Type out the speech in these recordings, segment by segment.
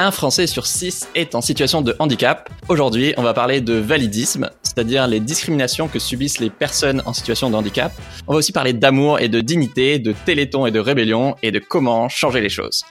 Un Français sur six est en situation de handicap. Aujourd'hui, on va parler de validisme, c'est-à-dire les discriminations que subissent les personnes en situation de handicap. On va aussi parler d'amour et de dignité, de téléthon et de rébellion, et de comment changer les choses.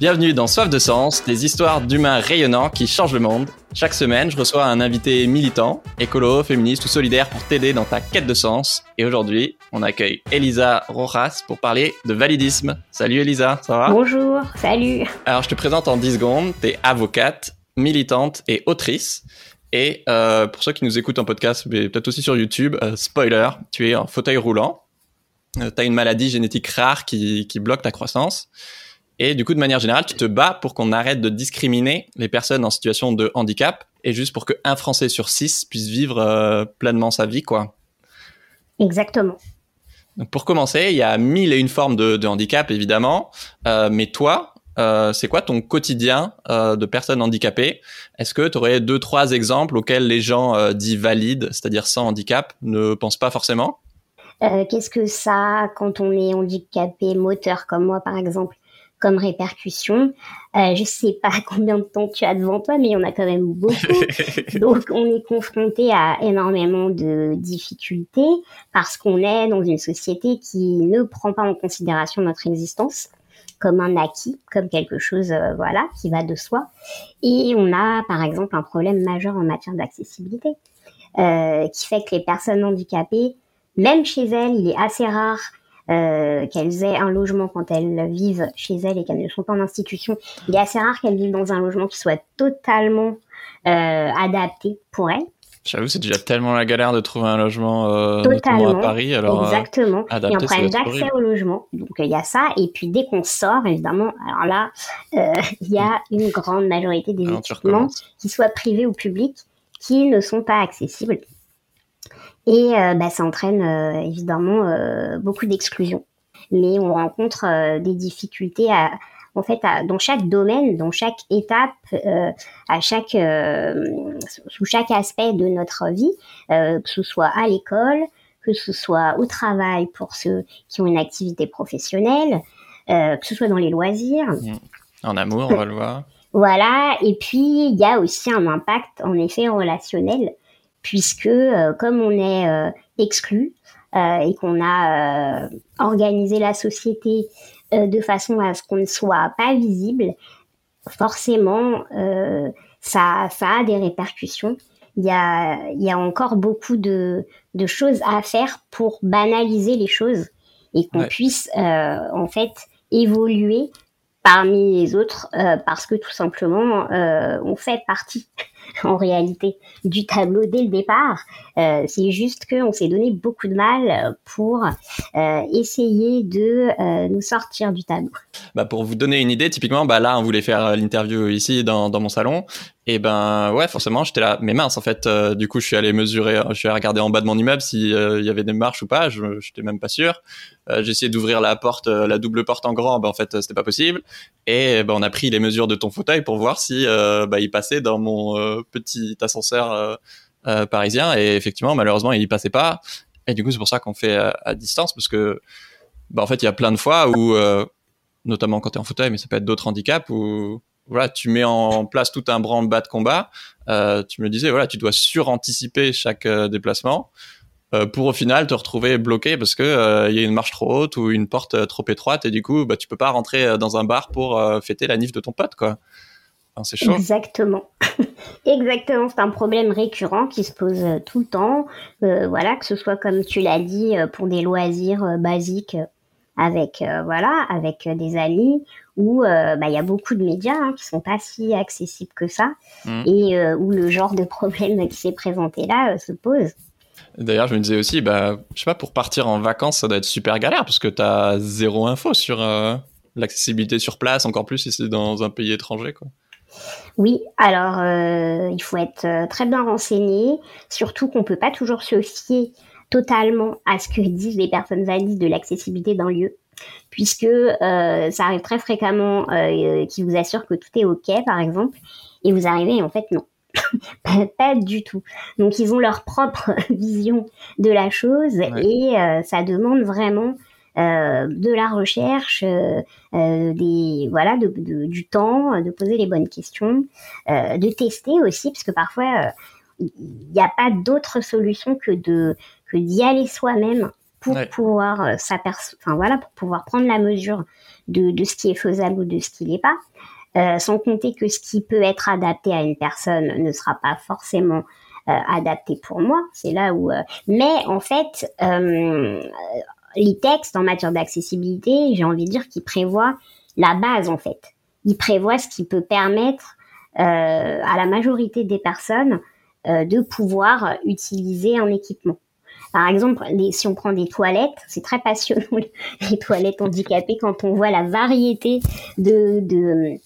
Bienvenue dans Soif de Sens, des histoires d'humains rayonnants qui changent le monde. Chaque semaine, je reçois un invité militant, écolo, féministe ou solidaire pour t'aider dans ta quête de sens. Et aujourd'hui, on accueille Elisa Rojas pour parler de validisme. Salut Elisa, ça va? Bonjour, salut. Alors, je te présente en 10 secondes. T'es avocate, militante et autrice. Et euh, pour ceux qui nous écoutent en podcast, mais peut-être aussi sur YouTube, euh, spoiler, tu es en fauteuil roulant. Euh, T'as une maladie génétique rare qui, qui bloque ta croissance. Et du coup, de manière générale, tu te bats pour qu'on arrête de discriminer les personnes en situation de handicap et juste pour qu'un Français sur six puisse vivre euh, pleinement sa vie, quoi. Exactement. Donc pour commencer, il y a mille et une formes de, de handicap, évidemment. Euh, mais toi, euh, c'est quoi ton quotidien euh, de personne handicapée? Est-ce que tu aurais deux, trois exemples auxquels les gens dits valides, c'est-à-dire sans handicap, ne pensent pas forcément? Qu'est-ce que ça, quand on est handicapé moteur comme moi par exemple, comme répercussion euh, Je sais pas combien de temps tu as devant toi, mais il y en a quand même beaucoup. Donc on est confronté à énormément de difficultés parce qu'on est dans une société qui ne prend pas en considération notre existence comme un acquis, comme quelque chose euh, voilà qui va de soi. Et on a par exemple un problème majeur en matière d'accessibilité euh, qui fait que les personnes handicapées, même chez elles, il est assez rare euh, qu'elles aient un logement quand elles vivent chez elles et qu'elles ne sont pas en institution. Il est assez rare qu'elles vivent dans un logement qui soit totalement euh, adapté pour elles. J'avoue, c'est déjà tellement la galère de trouver un logement, euh, Totalement, à Paris. Alors, euh, Exactement. Il y a un adapté, problème d'accès au logement. Donc euh, il y a ça. Et puis dès qu'on sort, évidemment, alors là, il y a une grande majorité des alors, équipements, qu'ils soient privés ou publics, qui ne sont pas accessibles. Et euh, bah, ça entraîne euh, évidemment euh, beaucoup d'exclusion. Mais on rencontre des difficultés à, en fait, à- dans chaque domaine, dans chaque étape, euh, à chaque, euh, sous chaque aspect de notre vie, euh, que ce soit à l'école, que ce soit au travail pour ceux qui ont une activité professionnelle, que ce soit dans les loisirs. En amour, on va le voir. Voilà, et puis il y a aussi un impact en effet relationnel, puisque euh, comme on est euh, exclu euh, et qu'on a euh, organisé la société euh, de façon à ce qu'on ne soit pas visible, forcément euh, ça, ça a des répercussions. Il y a, il y a encore beaucoup de, de choses à faire pour banaliser les choses et qu'on Ouais. puisse euh, en fait évoluer parmi les autres euh, parce que tout simplement euh, on fait partie en réalité du tableau dès le départ. Euh, c'est juste qu'on s'est donné beaucoup de mal pour euh, essayer de euh, nous sortir du tableau. Bah, pour vous donner une idée, typiquement, bah, là, on voulait faire l'interview ici dans, mon salon. Et ben, ouais, forcément, j'étais là. Mais mince, en fait, du coup, je suis allé mesurer, je suis allé regarder en bas de mon immeuble s'il y avait des marches ou pas. Je j'étais même pas sûr. J'ai essayé d'ouvrir la porte, la double porte en grand. Ben, en fait, c'était pas possible. Et ben, on a pris les mesures de ton fauteuil pour voir si bah, il passait dans mon petit ascenseur euh, euh, parisien. Et effectivement, malheureusement, il y passait pas. Et du coup, c'est pour ça qu'on fait euh, à distance parce que, bah, en fait, il y a plein de fois où notamment quand tu es en fauteuil, mais ça peut être d'autres handicaps où voilà, tu mets en place tout un branle-bas de combat. Tu me disais, voilà, tu dois suranticiper chaque déplacement pour au final te retrouver bloqué parce que il y a une marche trop haute ou une porte trop étroite et du coup, bah, tu peux pas rentrer dans un bar pour fêter la nif de ton pote, quoi. Enfin, c'est chaud. Exactement. Exactement, c'est un problème récurrent qui se pose euh, tout le temps. Euh, voilà, que ce soit comme tu l'as dit euh, pour des loisirs basiques avec euh, voilà, avec des amis où euh, bah, il y a beaucoup de médias hein, qui sont pas si accessibles que ça Mm. et où le genre de problème qui s'est présenté là se pose. D'ailleurs, je me disais aussi, bah, je sais pas, pour partir en vacances, ça doit être super galère parce que t'as zéro info sur l'accessibilité sur place, encore plus si c'est dans un pays étranger, quoi. Oui, alors euh, il faut être euh, très bien renseigné, surtout qu'on peut pas toujours se fier totalement à ce que disent les personnes valides de l'accessibilité d'un lieu, puisque euh, ça arrive très fréquemment euh, qui vous assure que tout est ok, par exemple, et vous arrivez et en fait non. pas, du tout. Donc ils ont leur propre vision de la chose Ouais. et ça demande vraiment de la recherche, des voilà, du temps, de poser les bonnes questions, de tester aussi, parce que parfois il n'y a pas d'autre solution que de que d'y aller soi-même pour pouvoir euh, enfin voilà, pour pouvoir prendre la mesure de, de ce qui est faisable ou de ce qui n'est pas. Euh, sans compter que ce qui peut être adapté à une personne ne sera pas forcément euh, adapté pour moi. C'est là où. Euh, mais en fait, euh, les textes en matière d'accessibilité, j'ai envie de dire qu'ils prévoient la base en fait. Ils prévoient ce qui peut permettre à la majorité des personnes de pouvoir utiliser un équipement. Par exemple, si on prend des toilettes, c'est très passionnant les toilettes handicapées quand on voit la variété de, de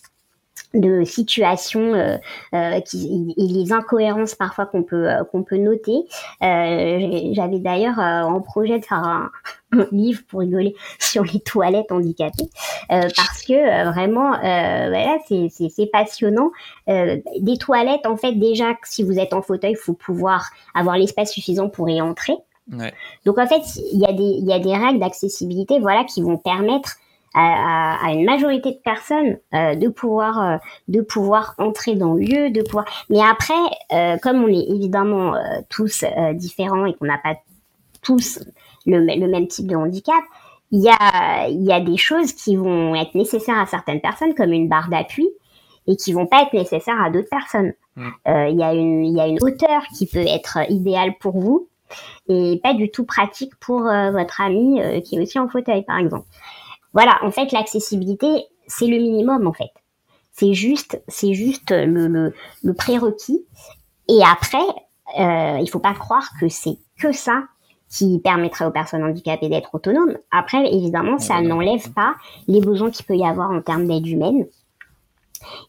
de situations euh, euh, qui, et les incohérences parfois qu'on peut euh, qu'on peut noter. Euh, J'avais d'ailleurs euh, en projet de faire un, un, livre pour rigoler sur les toilettes handicapées parce que vraiment voilà c'est passionnant. des toilettes en fait déjà si vous êtes en fauteuil, il faut pouvoir avoir l'espace suffisant pour y entrer. Donc en fait, il y a des, il y a des règles d'accessibilité, voilà, qui vont permettre à, à, une majorité de personnes euh, de pouvoir, euh, de pouvoir entrer dans le lieu, de pouvoir. Mais après, euh, comme on est évidemment euh, tous différents et qu'on n'a pas tous le, le, même type de handicap, il y a, il y a des choses qui vont être nécessaires à certaines personnes, comme une barre d'appui, et qui vont pas être nécessaires à d'autres personnes. Mm. Il y a une, il y a une hauteur qui peut être idéale pour vous et pas du tout pratique pour euh, votre ami euh, qui est aussi en fauteuil, par exemple. Voilà, en fait, l'accessibilité, c'est le minimum, en fait. C'est juste, c'est juste le, le, le, prérequis. Et après, euh, il faut pas croire que c'est que ça qui permettrait aux personnes handicapées d'être autonomes. Après, évidemment, ça n'enlève pas les besoins qu'il peut y avoir en termes d'aide humaine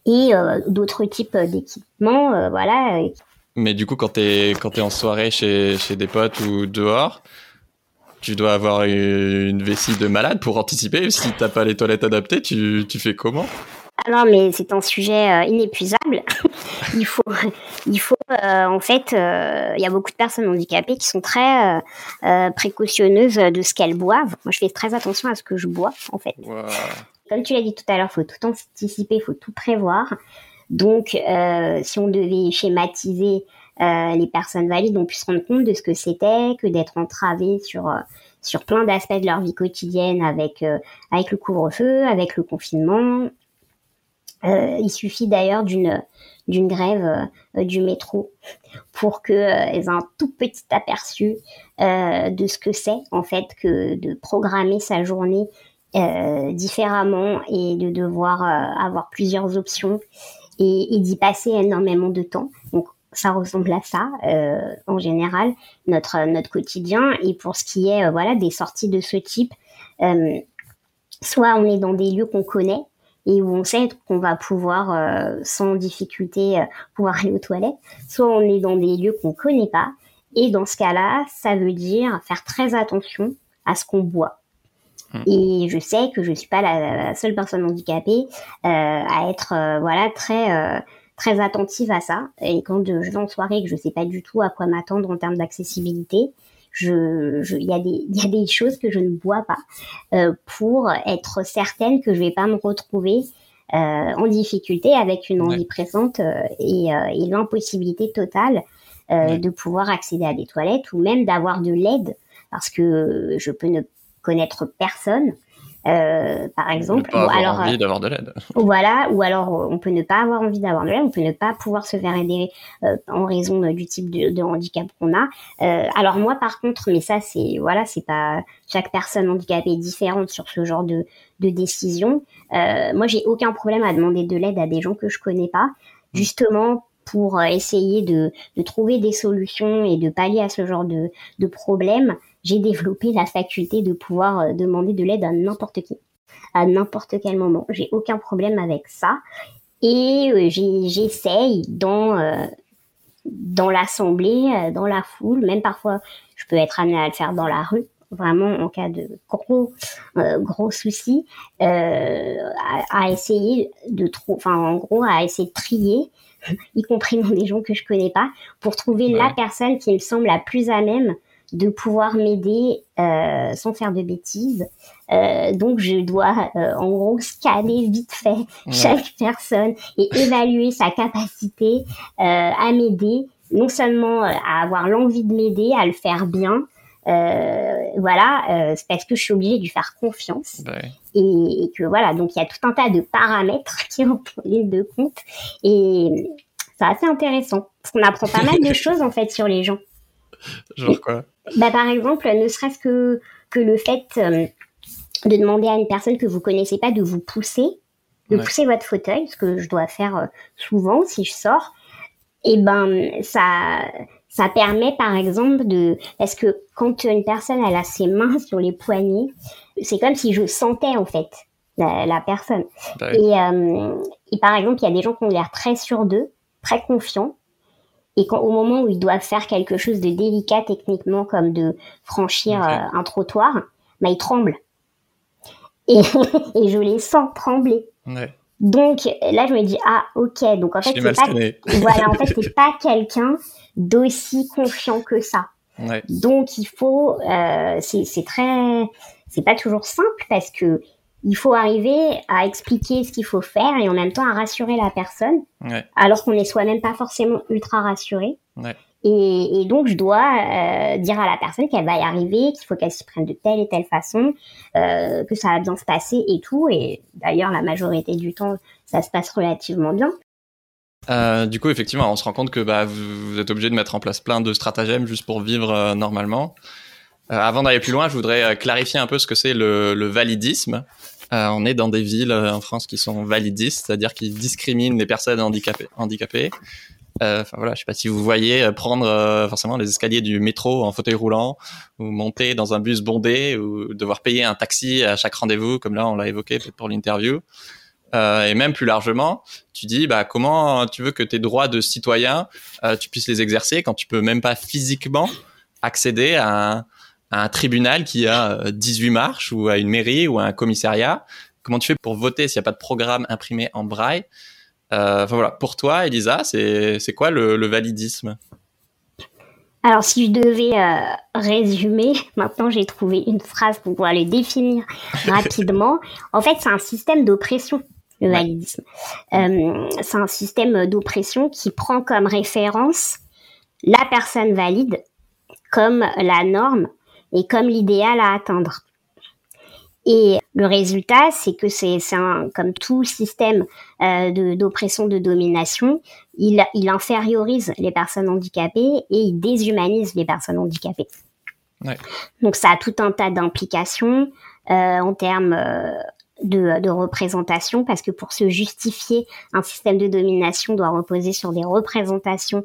et euh, d'autres types d'équipements, euh, voilà, mais du coup, quand quand es en soirée chez, chez des potes ou dehors, tu dois avoir une vessie de malade pour anticiper. Si t'as pas les toilettes adaptées, tu, tu fais comment? Alors, mais c'est un sujet euh, inépuisable. il faut, il faut euh, en fait, euh, il y a beaucoup de personnes handicapées qui sont très précautionneuses de ce qu'elles boivent. Moi, je fais très attention à ce que je bois, en fait. Comme tu l'as dit tout à l'heure, il faut tout anticiper, il faut tout prévoir. Donc, si on devait schématiser les personnes valides, on puisse se rendre compte de ce que c'était que d'être entravé sur euh, sur plein d'aspects de leur vie quotidienne avec avec le couvre-feu, avec le confinement. il suffit d'ailleurs d'une d'une grève du métro pour que aient un tout petit aperçu de ce que c'est en fait que de programmer sa journée différemment et de devoir avoir plusieurs options et, d'y passer énormément de temps. Ça ressemble à ça euh, en général notre notre quotidien. Et pour ce qui est euh, voilà des sorties de ce type euh, soit on est dans des lieux qu'on connaît et où on sait qu'on va pouvoir euh, sans difficulté euh, pouvoir aller aux toilettes soit on est dans des lieux qu'on connaît pas. Et dans ce cas-là ça veut dire faire très attention à ce qu'on boit. Mm. Et je sais que je suis pas la, seule personne handicapée euh, à être voilà très très attentive à ça. Et quand je vais en soirée que je sais pas du tout à quoi m'attendre en termes d'accessibilité, je, il y a des, y a des choses que je ne bois pas euh, pour être certaine que je vais pas me retrouver euh, en difficulté avec une envie présente et, et l'impossibilité totale de pouvoir accéder à des toilettes ou même d'avoir de l'aide parce que je peux ne connaître personne. Euh, par exemple, ou alors envie d'avoir de l'aide. Voilà, ou alors on peut ne pas avoir envie d'avoir de l'aide, on peut ne pas pouvoir se faire aider euh, en raison du type de, de handicap qu'on a. Euh, alors moi, par contre, mais ça c'est voilà, c'est pas chaque personne handicapée est différente sur ce genre de, de décision. Euh, moi, j'ai aucun problème à demander de l'aide à des gens que je connais pas, mmh. justement pour essayer de, de trouver des solutions et de pallier à ce genre de, de problèmes j'ai développé la faculté de pouvoir euh, demander de l'aide à n'importe qui, à n'importe quel moment. J'ai aucun problème avec ça. Et euh, j'essaye dans, euh, dans l'assemblée, dans la foule, même parfois je peux être amenée à le faire dans la rue, vraiment en cas de gros gros soucis, à, essayer de trouver, enfin en gros à essayer de trier, y compris dans des gens que je connais pas, pour trouver la personne qui me semble la plus à même de pouvoir m'aider euh, sans faire de bêtises. Euh, donc je dois euh, en gros scanner vite fait chaque personne et évaluer sa capacité à m'aider, non seulement à avoir l'envie de m'aider, à le faire bien. voilà, c'est parce que je suis obligée de lui faire confiance et, que voilà, donc il y a tout un tas de paramètres qui rentrent en ligne de compte et c'est assez intéressant parce qu'on apprend pas mal de choses en fait sur les gens. Genre quoi bah, Par exemple, ne serait-ce que, que le fait euh, de demander à une personne que vous connaissez pas de vous pousser, de pousser votre fauteuil, ce que je dois faire euh, souvent si je sors, et eh ben ça ça permet par exemple de parce que quand une personne elle a ses mains sur les poignets, c'est comme si je sentais en fait la, personne. Et, euh, et par exemple, il y a des gens qui ont l'air très sûrs d'eux, très confiants, et quand, au moment où ils doivent faire quelque chose de délicat techniquement, comme de franchir euh, un trottoir, bah, ils tremblent. Et, et je les sens trembler. Donc là, je me dis ah ok, donc en fait c'est pas voilà en fait pas quelqu'un d'aussi confiant que ça. Donc il faut euh, c'est très c'est pas toujours simple parce que il faut arriver à expliquer ce qu'il faut faire et en même temps à rassurer la personne, alors qu'on n'est soi-même pas forcément ultra rassuré. Et, donc, je dois euh, dire à la personne qu'elle va y arriver, qu'il faut qu'elle s'y prenne de telle et telle façon, euh, que ça va bien se passer et tout. Et d'ailleurs, la majorité du temps, ça se passe relativement bien. Euh, du coup, effectivement, on se rend compte que bah, vous, êtes obligé de mettre en place plein de stratagèmes juste pour vivre normalement. avant d'aller plus loin, je voudrais clarifier un peu ce que c'est le, le validisme. Euh, on est dans des villes euh, en France qui sont validistes, c'est-à-dire qui discriminent les personnes handicapées. handicapées. Euh, enfin voilà, je sais pas si vous voyez prendre forcément les escaliers du métro en fauteuil roulant, ou monter dans un bus bondé, ou devoir payer un taxi à chaque rendez-vous, comme là on l'a évoqué pour l'interview. et même plus largement, tu dis bah comment tu veux que tes droits de citoyen tu puisses les exercer quand tu peux même pas physiquement accéder à un, un tribunal qui a 18 euh, marches ou à une mairie ou à un commissariat. Comment tu fais pour voter s'il n'y a pas de programme imprimé en braille? Euh, voilà, Pour toi, Elisa, c'est quoi le, validisme? Alors, si je devais euh, résumer, maintenant j'ai trouvé une phrase pour pouvoir le définir rapidement. en fait, c'est un système d'oppression, le validisme. c'est un système d'oppression qui prend comme référence la personne valide comme la norme et comme l'idéal à atteindre. Et le résultat, c'est que c'est comme tout système euh, d'oppression, de, domination, il, il infériorise les personnes handicapées et il déshumanise les personnes handicapées. Donc ça a tout un tas d'implications euh, en termes euh, de, de, représentation, parce que pour se justifier, un système de domination doit reposer sur des représentations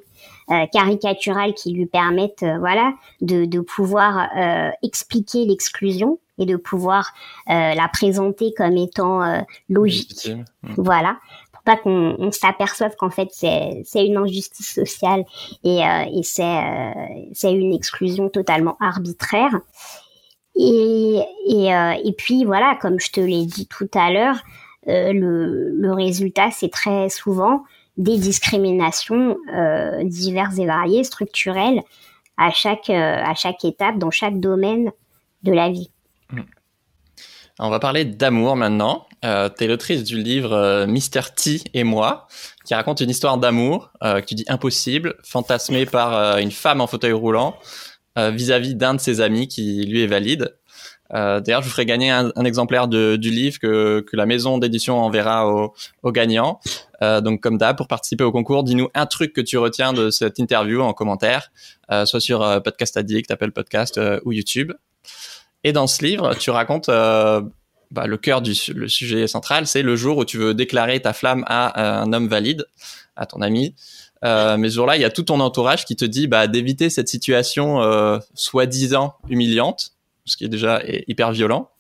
euh, caricaturales qui lui permettent, euh, voilà, de, de pouvoir euh, expliquer l'exclusion et de pouvoir la présenter comme étant logique. Hmm. Voilà pour pas qu'on on, s'aperçoive qu'en fait c'est c'est une injustice sociale et, et c'est c'est une exclusion totalement arbitraire et, et, euh, et puis voilà, comme je te l'ai dit tout à l'heure, euh, le, le, résultat, c'est très souvent des discriminations euh, diverses et variées, structurelles, à chaque, euh, à chaque étape, dans chaque domaine de la vie. Mmh. On va parler d'amour maintenant. Euh, tu es l'autrice du livre euh, Mister T et moi, qui raconte une histoire d'amour que tu dis impossible, fantasmée par une femme en fauteuil roulant, euh, vis-à-vis d'un de ses amis qui lui est valide. Euh, D'ailleurs, je vous ferai gagner un, exemplaire de, du livre que, que la maison d'édition enverra aux au gagnants. Euh, donc, comme d'hab, pour participer au concours, dis-nous un truc que tu retiens de cette interview en commentaire, euh, soit sur euh, Podcast Addict, Apple Podcast euh, ou YouTube. Et dans ce livre, tu racontes bah, le cœur du le sujet central, c'est le jour où tu veux déclarer ta flamme à un homme valide, à ton ami. Euh, mais ce jour-là, il y a tout ton entourage qui te dit bah, d'éviter cette situation euh, soi-disant humiliante, ce qui est déjà hyper violent.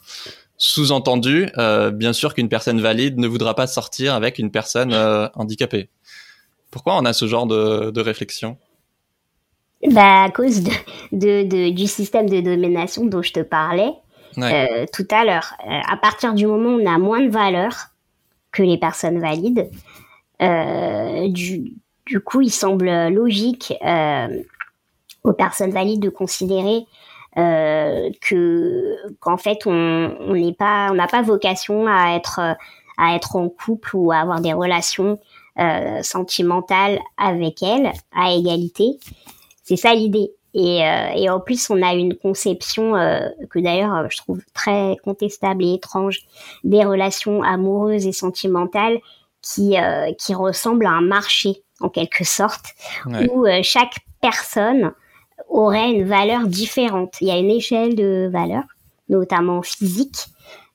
Sous-entendu, euh, bien sûr qu'une personne valide ne voudra pas sortir avec une personne euh, handicapée. Pourquoi on a ce genre de, de réflexion? Bah, À cause de, de, du système de domination dont je te parlais euh, tout à l'heure. à partir du moment où on a moins de valeur que les personnes valides, du, du coup, il semble logique euh, aux personnes valides de considérer euh, que qu'en fait on n'est pas on n'a pas vocation à être à être en couple ou à avoir des relations euh, sentimentales avec elle à égalité. C'est ça l'idée. Et, euh, et, en plus, on a une conception euh, que d'ailleurs je trouve très contestable et étrange des relations amoureuses et sentimentales qui, euh, qui ressemble à un marché en quelque sorte, où chaque personne aurait une valeur différente. Il y a une échelle de valeur, notamment physique,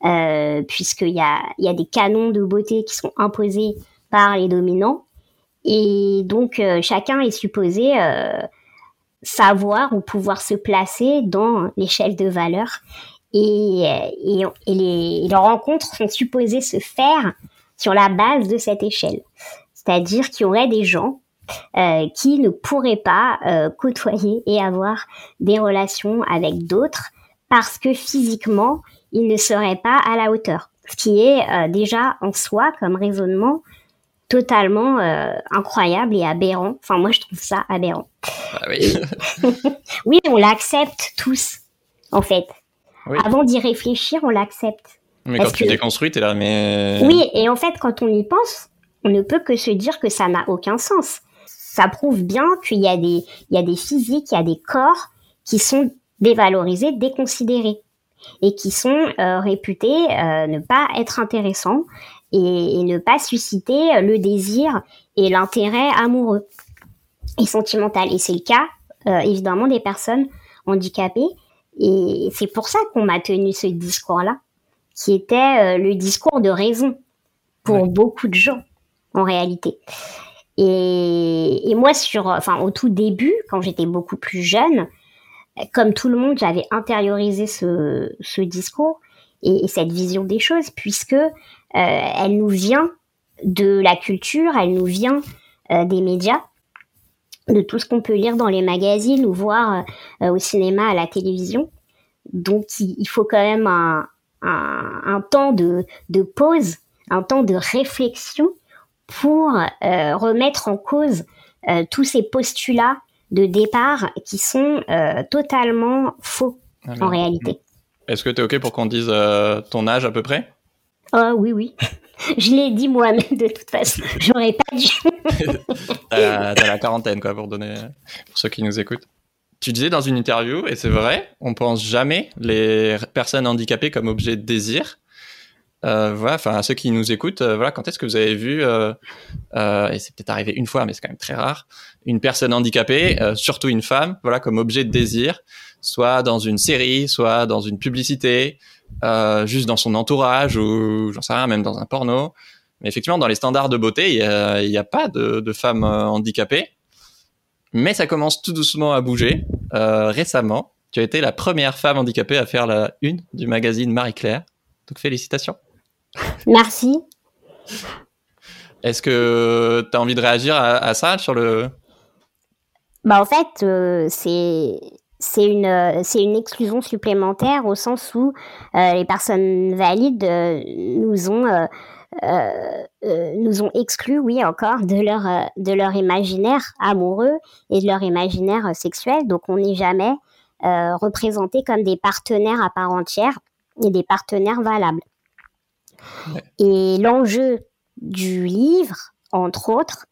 euh, puisqu'il y a, il y a des canons de beauté qui sont imposés par les dominants. Et donc, euh, chacun est supposé euh, savoir ou pouvoir se placer dans l'échelle de valeur. Et, et, et, les, les rencontres sont supposées se faire sur la base de cette échelle. C'est-à-dire qu'il y aurait des gens euh, qui ne pourraient pas euh, côtoyer et avoir des relations avec d'autres parce que physiquement, ils ne seraient pas à la hauteur. Ce qui est euh, déjà en soi comme raisonnement totalement incroyable et aberrant. Enfin, moi, je trouve ça aberrant. Ah oui. oui, on l'accepte tous, en fait. Avant d'y réfléchir, on l'accepte. Mais quand tu déconstruis, t'es là, mais... Oui, et en fait, quand on y pense, on ne peut que se dire que ça n'a aucun sens ça prouve bien qu'il y a des, il y a des physiques, il y a des corps qui sont dévalorisés, déconsidérés et qui sont euh, réputés euh, ne pas être intéressants et, ne pas susciter le désir et l'intérêt amoureux et sentimental. Et c'est le cas euh, évidemment des personnes handicapées. Et c'est pour ça qu'on m'a tenu ce discours-là, qui était le discours de raison pour beaucoup de gens en réalité. Et, moi, sur, enfin, au tout début, quand j'étais beaucoup plus jeune, comme tout le monde, j'avais intériorisé ce, ce discours et, cette vision des choses, puisque euh, elle nous vient de la culture, elle nous vient euh, des médias, de tout ce qu'on peut lire dans les magazines ou voir euh, au cinéma, à la télévision. Donc, il, faut quand même un, temps de pause, un temps de réflexion pour euh, remettre en cause euh, tous ces postulats de départ qui sont euh, totalement faux en réalité. Est-ce que tu es OK pour qu'on dise ton âge à peu près? Oh oui, oui. Je l'ai dit moi-même de toute façon. J'aurais pas dû. t'as, la quarantaine, quoi, pour donner, pour ceux qui nous écoutent. Tu disais dans une interview, et c'est vrai, on pense jamais les personnes handicapées comme objet de désir. Euh, voilà, enfin, ceux qui nous écoutent, euh, voilà, quand est-ce que vous avez vu, euh, et c'est peut-être arrivé une fois, mais c'est quand même très rare, une personne handicapée, surtout une femme, voilà, comme objet de désir, soit dans une série, soit dans une publicité, juste dans son entourage ou j'en sais rien, même dans un porno. Mais effectivement, dans les standards de beauté, il n'y a, pas de, de femmes handicapées. Mais ça commence tout doucement à bouger. récemment, tu as été la première femme handicapée à faire la une du magazine Marie-Claire. Donc félicitations. Merci. Est-ce que tu as envie de réagir à, ça sur le... Bah en fait, euh, c'est c'est une exclusion supplémentaire au sens où euh, les personnes valides euh, nous ont nous ont exclus, oui encore, de leur de leur imaginaire amoureux et de leur imaginaire sexuel. Donc on n'est jamais représenté comme des partenaires à part entière et des partenaires valables. Et l'enjeu du livre, entre autres,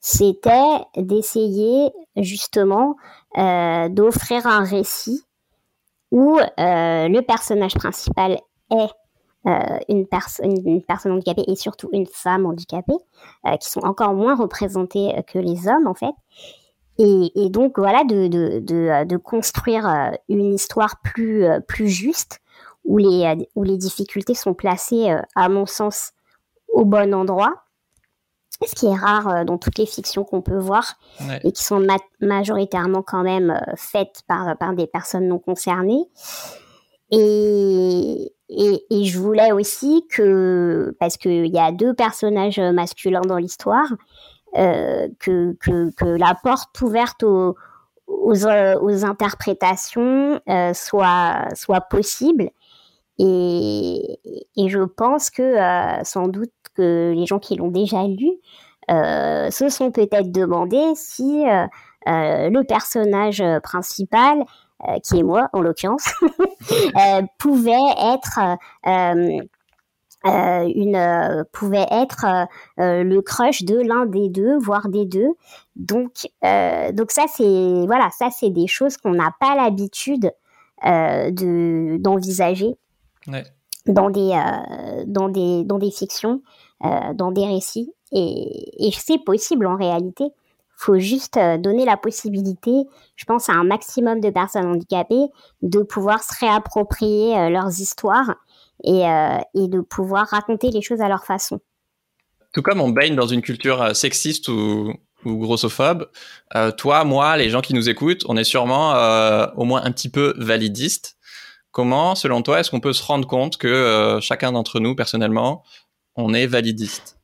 c'était d'essayer justement euh, d'offrir un récit où euh, le personnage principal est euh, une, personne handicapée et surtout une femme handicapée, qui sont encore moins représentées que les hommes en fait. Et, donc voilà, de, construire une histoire plus juste où les, euh, où les difficultés sont placées, euh, à mon sens, au bon endroit, ce qui est rare euh, dans toutes les fictions qu'on peut voir et qui sont majoritairement quand même faites par, par des personnes non concernées. Et, et, et je voulais aussi que, parce qu'il y a deux personnages masculins dans l'histoire, euh, que, que, que, la porte ouverte aux, aux, aux interprétations euh, soit, soit possible et, je pense que euh, sans doute que les gens qui l'ont déjà lu euh, se sont peut-être demandé si euh, le personnage principal, qui est moi en l'occurrence, pouvait être une pouvait être le crush de l'un des deux, voire des deux. Donc donc ça c'est voilà des choses qu'on n'a pas l'habitude de d'envisager. Ouais dans des, euh, dans des, dans des fictions, euh, dans des récits. Et, et c'est possible en réalité. faut juste euh, donner la possibilité, je pense, à un maximum de personnes handicapées de pouvoir se réapproprier leurs histoires et, et de pouvoir raconter les choses à leur façon. Tout comme on baigne dans une culture sexiste ou, ou grossophobe, toi, moi, les gens qui nous écoutent, on est sûrement au moins un petit peu validiste. Comment, selon toi, est-ce qu'on peut se rendre compte que euh, chacun d'entre nous, personnellement, on est validiste?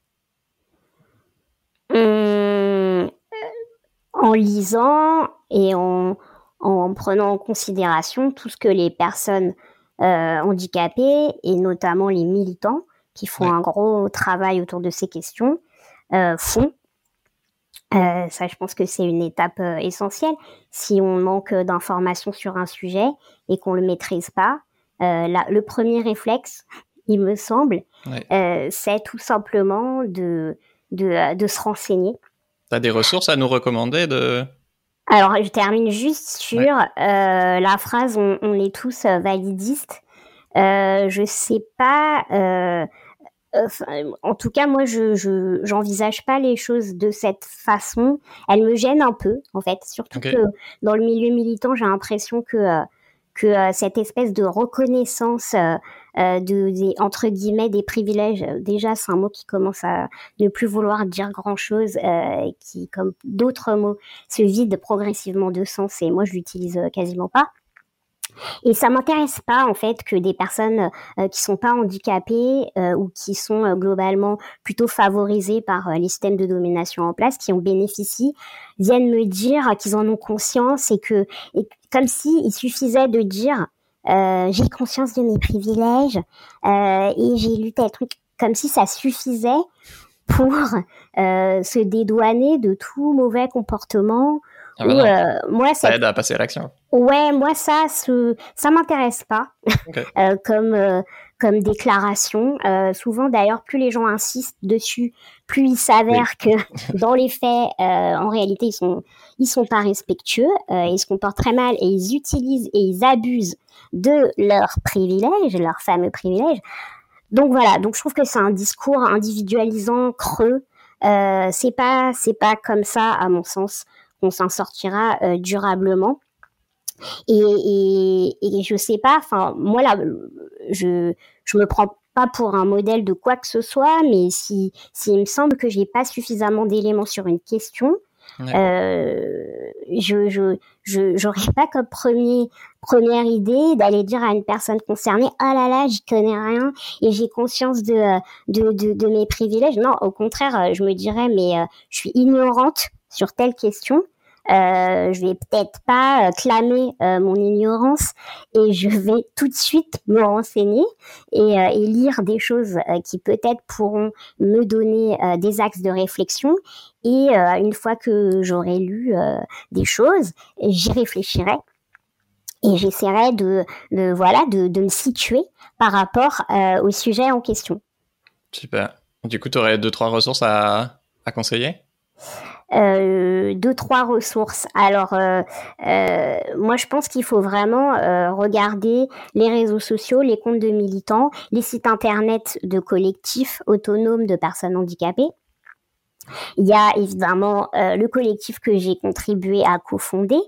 Hum, En lisant et en, prenant en considération tout ce que les personnes euh, handicapées, et notamment les militants, qui font un gros travail autour de ces questions, euh, font. Ça, je pense que c'est une étape essentielle. Si on manque d'informations sur un sujet, et qu'on le maîtrise pas, euh, le premier réflexe, il me semble, euh, c'est tout simplement de, de, euh, de se renseigner. Tu as des ressources à nous recommander de... Alors, je termine juste sur la phrase on, est tous validistes. je sais pas. En tout cas, moi, je j'envisage pas les choses de cette façon. Elle me gêne un peu, en fait, surtout que dans le milieu militant, j'ai l'impression que que euh, cette espèce de reconnaissance euh, euh, de des, entre guillemets des privilèges déjà c'est un mot qui commence à ne plus vouloir dire grand chose qui comme d'autres mots se vide progressivement de sens et moi je l'utilise quasiment pas et ça m'intéresse pas en fait que des personnes euh, qui sont pas handicapées euh, ou qui sont euh, globalement plutôt favorisées par les systèmes de domination en place, qui en bénéficient, viennent me dire qu'ils en ont conscience et que, comme si il suffisait de dire j'ai conscience de mes privilèges et j'ai lu tel truc, comme si ça suffisait pour se dédouaner de tout mauvais comportement ah bah moi, ça aide à passer à l'action. Ouais, moi ça, ça m'intéresse pas euh, comme euh, comme déclaration. Euh, souvent d'ailleurs, plus les gens insistent dessus, plus il s'avère que dans les faits, en réalité, ils sont ils sont pas respectueux, ils se comportent très mal et ils utilisent et ils abusent de leurs privilèges, leurs fameux privilèges. Donc voilà, donc je trouve que c'est un discours individualisant, creux. c'est pas c'est pas comme ça à mon sens qu'on s'en sortira durablement. Et, et, et je sais pas, enfin, moi là, je, je me prends pas pour un modèle de quoi que ce soit, mais si, s'il me semble que j'ai pas suffisamment d'éléments sur une question, euh, je, je, je, j'aurais pas comme premier, première idée d'aller dire à une personne concernée, ah là là, j'y connais rien et j'ai conscience de, de, de, de, mes privilèges. Non, au contraire, je me dirais, mais euh, je suis ignorante sur telle question. Euh, je vais peut-être pas euh, clamer euh, mon ignorance et je vais tout de suite me renseigner et, et lire des choses qui peut-être pourront me donner des axes de réflexion. Et une fois que j'aurai lu des choses, j'y réfléchirai et j'essaierai de, voilà de, de, me situer par rapport au sujet en question. Super. Du coup, tu aurais deux trois ressources à conseiller? Euh, deux trois ressources. Alors euh, euh, moi je pense qu'il faut vraiment euh, regarder les réseaux sociaux, les comptes de militants, les sites internet de collectifs autonomes de personnes handicapées. Il y a évidemment le collectif que j'ai contribué à cofonder,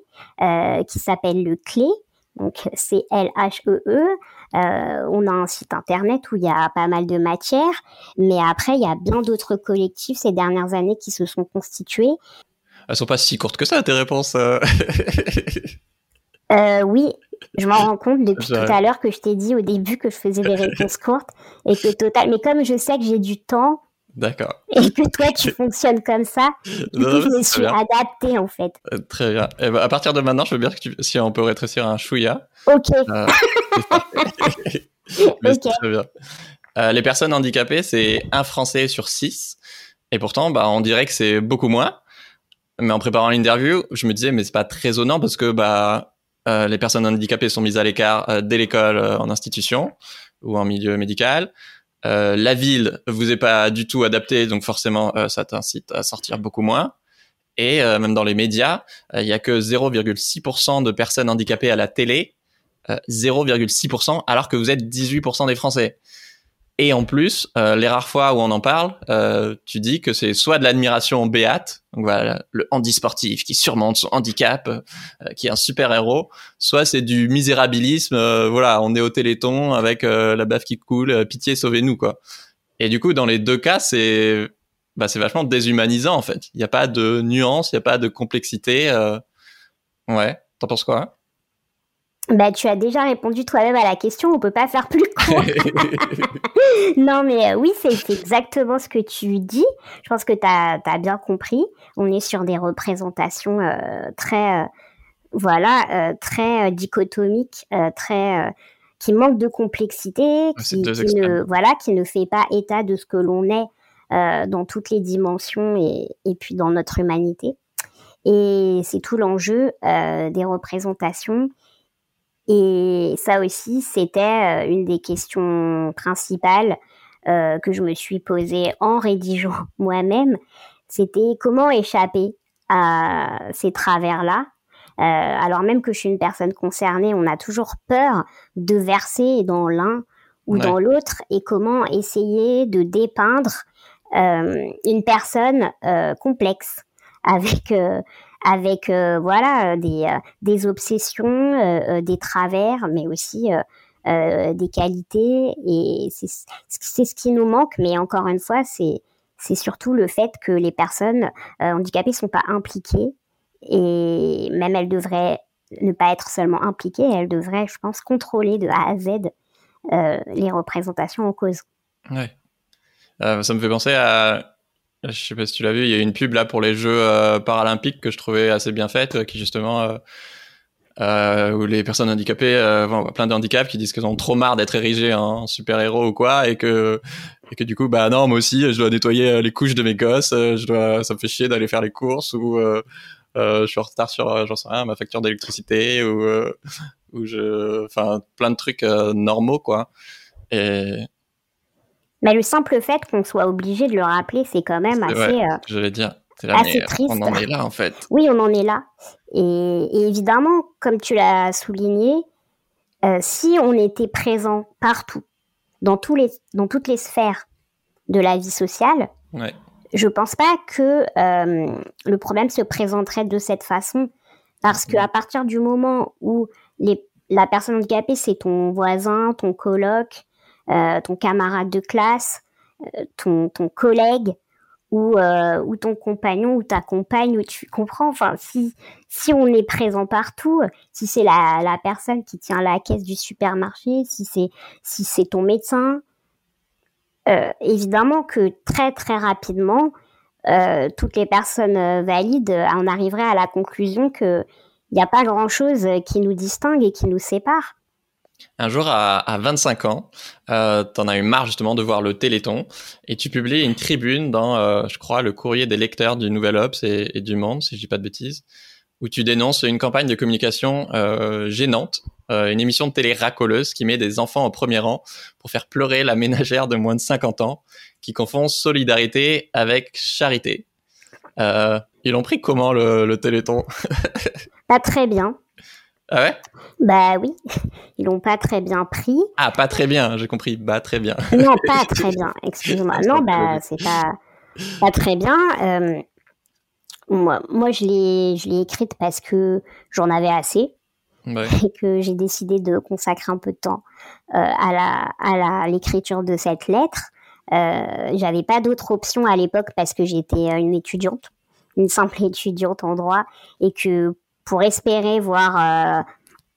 qui s'appelle le Clé, donc c'est L-H-E-E. -E. Euh, on a un site internet où il y a pas mal de matières, mais après il y a bien d'autres collectifs ces dernières années qui se sont constitués. Elles sont pas si courtes que ça tes réponses. Euh. euh, oui, je m'en rends compte depuis tout à l'heure que je t'ai dit au début que je faisais des réponses courtes et que total. Mais comme je sais que j'ai du temps, D'accord. Et que toi, tu fonctionnes comme ça. Du coup, je me suis adapté, en fait. Euh, très bien. Et eh ben, à partir de maintenant, je veux bien que tu... si on peut rétrécir un chouïa. Ok. Euh, Très bien. Euh, les personnes handicapées, c'est un Français sur six. Et pourtant, bah, on dirait que c'est beaucoup moins. mais en préparant l'interview, je me disais mais c'est pas très étonnant parce que bah les personnes handicapées sont mises à l'écart dès l'école en institution ou en milieu médical. la ville vous est pas du tout adaptée, donc forcément ça t'incite à sortir beaucoup moins. Et même dans les médias, il y a que 0,6% de personnes handicapées à la télé 0,6% alors que vous êtes 18% des Français. Et en plus, euh, les rares fois où on en parle, euh, tu dis que c'est soit de l'admiration béate, donc voilà, le handisportif qui surmonte son handicap, euh, qui est un super héros, soit c'est du misérabilisme, voilà, on est au téléthon avec la baffe qui coule, pitié, sauvez-nous quoi. Et du coup, dans les deux cas, c'est bah, c'est vachement déshumanisant en fait. Il n'y a pas de nuance, il n'y a pas de complexité. Ouais, t'en penses quoi hein? Bah, tu as déjà répondu toi-même à la question, on peut pas faire plus court. non, mais euh, oui, c'est exactement ce que tu dis. Je pense que tu as, bien compris. On est sur des représentations euh, très, euh, voilà, très dichotomiques, très qui manquent de complexité, qui, ne, voilà, qui ne fait pas état de ce que l'on est dans toutes les dimensions et, et puis dans notre humanité. Et c'est tout l'enjeu des représentations et ça aussi, c'était euh, une des questions principales euh, que je me suis posée en rédigeant moi-même. C'était comment échapper à ces travers-là? Euh, alors même que je suis une personne concernée, on a toujours peur de verser dans l'un ou dans l'autre et comment essayer de dépeindre une personne complexe avec avec euh, voilà des, euh, des obsessions, euh, des travers, mais aussi des qualités. Et c'est ce qui nous manque. Mais encore une fois, c'est surtout le fait que les personnes handicapées sont pas impliquées et même elles devraient ne pas être seulement impliquées, elles devraient, je pense, contrôler de A à Z les représentations en cause. Ça me fait penser à je sais pas si tu l'as vu, il y a une pub là pour les Jeux euh, paralympiques que je trouvais assez bien faite, euh, qui justement euh, euh, où les personnes handicapées, euh, plein de handicaps qui disent qu'elles ont trop marre d'être érigées en super héros ou quoi, et que et que du coup bah non moi aussi je dois nettoyer les couches de mes gosses, je dois, ça me fait chier d'aller faire les courses ou je suis en retard sur j'en sais rien ma facture d'électricité ou ou je, enfin plein de trucs normaux quoi. Et mais le simple fait qu'on soit obligé de le rappeler, c'est quand même assez. Euh, je vais dire. assez triste. On en est là en fait. Oui, on en est là. Et, évidemment, comme tu l'as souligné, euh, si on était présent partout, dans, tous les, dans toutes les sphères de la vie sociale, ouais. je pense pas que euh, le problème se présenterait de cette façon. Parce qu'à partir du moment où les, la personne handicapée, c'est ton voisin, ton coloc, ton camarade de classe, euh, ton, ton collègue ou, euh, ou ton compagnon ou ta compagne, ou tu comprends, enfin, si, si on est présent partout, si c'est la, la personne qui tient la caisse du supermarché, si c'est si c'est ton médecin, euh, évidemment que très très rapidement, euh, toutes les personnes valides en arriveraient à la conclusion que il n'y a pas grand chose qui nous distingue et qui nous sépare. Un jour, à, 25 ans, euh, t'en as eu marre justement de voir le Téléthon et tu publies une tribune dans, euh, je crois, le courrier des lecteurs du Nouvel Obs et, du Monde, si je dis pas de bêtises, où tu dénonces une campagne de communication euh, gênante, euh, une émission de télé racoleuse qui met des enfants au premier rang pour faire pleurer la ménagère de moins de 50 ans, qui confond solidarité avec charité. Ils l'ont pris comment le Téléthon? Pas très bien. Ah ouais? Bah oui, ils l'ont pas très bien pris. Ah, pas très bien, j'ai compris. Bah très bien. Non, pas très bien, excuse-moi. Non, bah c'est pas, pas très bien. Euh, moi, moi, je l'ai écrite parce que j'en avais assez. Et que j'ai décidé de consacrer un peu de temps euh, à la à l'écriture de cette lettre. Euh, J'avais pas d'autre option à l'époque parce que j'étais une étudiante, une simple étudiante en droit, et que pour espérer voir euh,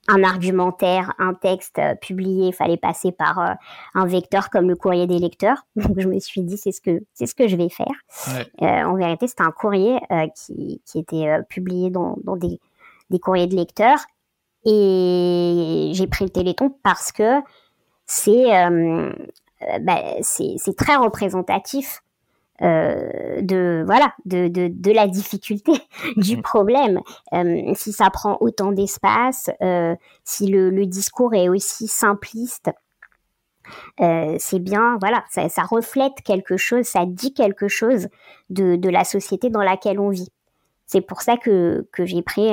un argumentaire, un texte euh, publié, il fallait passer par euh, un vecteur comme le courrier des lecteurs. Donc je me suis dit c'est ce que c'est ce que je vais faire. en vérité, c'était un courrier qui, qui, était publié dans, dans des, des, courriers de lecteurs et j'ai pris le Téléthon parce que c'est bah, c'est très représentatif euh, de voilà de, de, de, la difficulté du mmh. problème. Euh, si ça prend autant d'espace, euh, si le, le, discours est aussi simpliste, c'est bien, voilà, ça, ça, reflète quelque chose, ça dit quelque chose de, de la société dans laquelle on vit. C'est pour ça que, que j'ai pris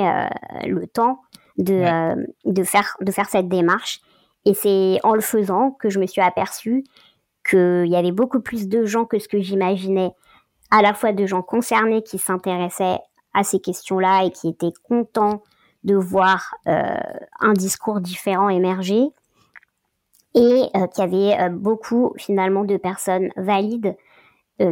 le temps de, de, faire, de faire cette démarche. Et c'est en le faisant que je me suis aperçue qu'il y avait beaucoup plus de gens que ce que j'imaginais, à la fois de gens concernés qui s'intéressaient à ces questions-là et qui étaient contents de voir euh, un discours différent émerger, et euh, qu'il y avait euh, beaucoup finalement de personnes valides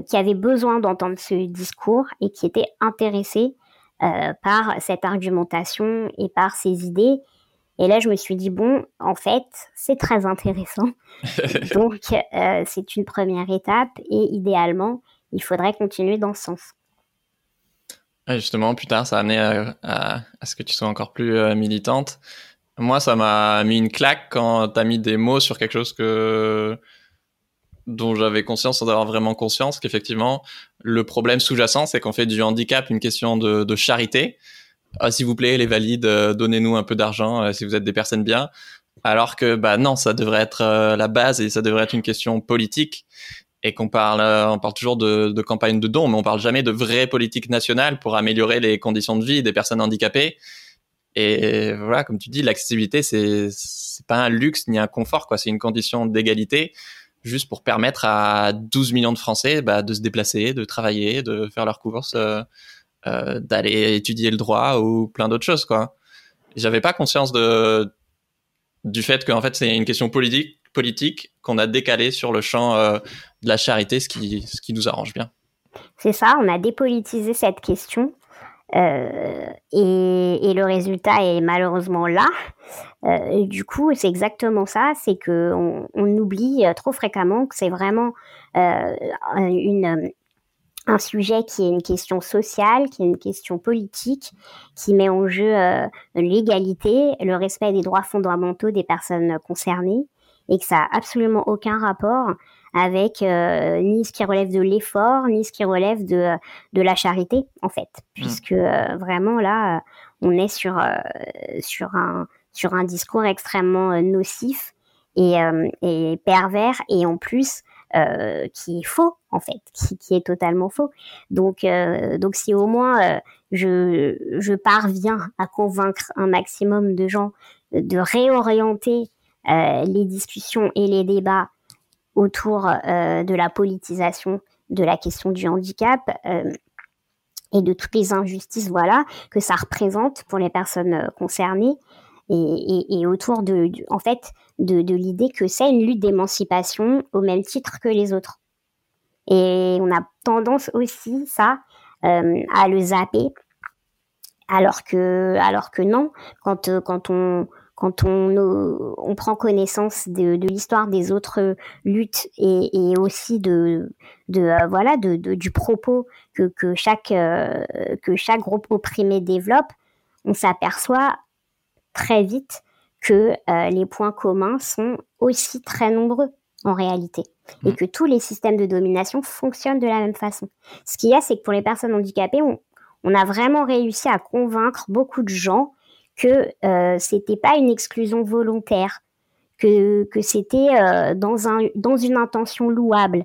qui avaient besoin d'entendre ce discours et qui étaient intéressées par cette argumentation et par ces idées et là, je me suis dit, bon, en fait, c'est très intéressant. Donc, euh, c'est une première étape et idéalement, il faudrait continuer dans ce sens. justement, plus tard, ça a amené à, ce que tu sois encore plus euh, militante. Moi, ça m'a mis une claque quand tu as mis des mots sur quelque chose que dont j'avais conscience sans avoir vraiment conscience qu'effectivement, le problème sous-jacent, c'est qu'on fait du handicap une question de, de charité ah, s'il vous plaît, les valides, euh, donnez-nous un peu d'argent euh, si vous êtes des personnes bien. Alors que bah non, ça devrait être euh, la base et ça devrait être une question politique et qu'on parle, on parle toujours de, campagne de dons, mais on parle jamais de vraie politique nationale pour améliorer les conditions de vie des personnes handicapées. Et voilà, comme tu dis, l'accessibilité, c'est c'est pas un luxe ni un confort, quoi. C'est une condition d'égalité, juste pour permettre à 12 millions de Français bah, de se déplacer, de travailler, de faire leurs courses. Euh, d'aller étudier le droit ou plein d'autres choses quoi. J'avais pas conscience de du fait qu'en fait c'est une question politique politique qu'on a décalé sur le champ euh, de la charité, ce qui ce qui nous arrange bien. C'est ça, on a dépolitisé cette question. Euh, et, et, le résultat est malheureusement là. Du coup, c'est exactement ça, c'est que on, on, oublie trop fréquemment que c'est vraiment une, un sujet qui est une question sociale, qui est une question politique, qui met en jeu euh, l'égalité, le respect des droits fondamentaux des personnes concernées, et que ça a absolument aucun rapport avec euh, ni ce qui relève de l'effort, ni ce qui relève de, de la charité, en fait, mmh. puisque euh, vraiment là, on est sur, sur, un, sur un discours extrêmement nocif et, et pervers, et en plus, euh, qui est faux en fait, qui, est totalement faux. Donc, euh, donc si au moins euh, je, je parviens à convaincre un maximum de gens de réorienter les discussions et les débats autour de la politisation de la question du handicap et de toutes les injustices voilà que ça représente pour les personnes concernées et, autour de, en fait de, l'idée que c'est une lutte d'émancipation au même titre que les autres. Et on a tendance aussi ça euh, à le zapper, alors que alors que non, quand quand on quand on, on prend connaissance de, l'histoire des autres luttes et, aussi de, de euh, voilà de, du propos que, que chaque euh, que chaque groupe opprimé développe, on s'aperçoit très vite que euh, les points communs sont aussi très nombreux en réalité et mmh. que tous les systèmes de domination fonctionnent de la même façon. Ce qu'il y a, c'est que pour les personnes handicapées, on, on, a vraiment réussi à convaincre beaucoup de gens que euh, c'était pas une exclusion volontaire, que, que c'était euh, dans, un, dans une intention louable,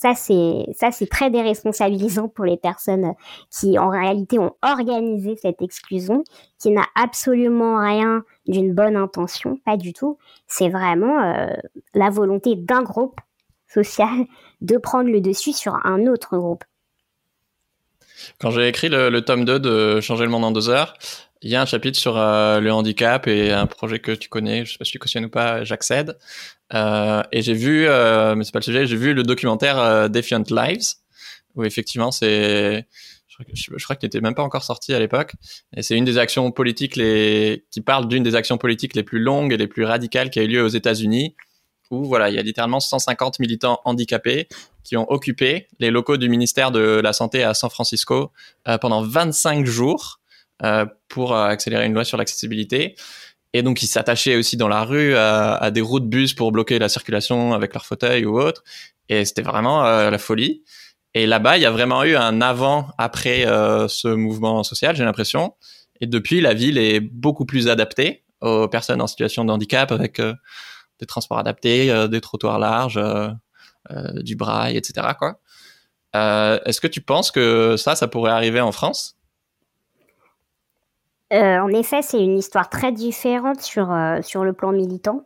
ça, c'est, ça, c'est très déresponsabilisant pour les personnes qui, en réalité, ont organisé cette exclusion, qui n'a absolument rien d'une bonne intention, pas du tout. C'est vraiment euh, la volonté d'un groupe social de prendre le dessus sur un autre groupe. Quand j'ai écrit le, le, tome 2 de Changer le monde en deux heures, il y a un chapitre sur euh, le handicap et un projet que tu connais, je sais pas si tu cautionnes ou pas, j'accède. Euh, et j'ai vu, euh, mais c'est pas le sujet, j'ai vu le documentaire euh, Defiant Lives, où effectivement c'est, je, crois qu'il n'était même pas encore sorti à l'époque, et c'est une des actions politiques les, qui parle d'une des actions politiques les plus longues et les plus radicales qui a eu lieu aux États-Unis, où voilà, il y a littéralement 150 militants handicapés qui ont occupé les locaux du ministère de la Santé à San Francisco euh, pendant 25 jours pour euh, accélérer une loi sur l'accessibilité. Et donc, ils s'attachaient aussi dans la rue à, à, des roues de bus pour bloquer la circulation avec leur fauteuil ou autre. Et c'était vraiment euh, la folie. Et là-bas, il y a vraiment eu un avant-après ce mouvement social, j'ai l'impression. Et depuis, la ville est beaucoup plus adaptée aux personnes en situation de handicap avec des transports adaptés, des trottoirs larges, du braille, etc. Quoi. Est-ce que tu penses que ça, ça pourrait arriver en France? En effet, c'est une histoire très différente sur, sur le plan militant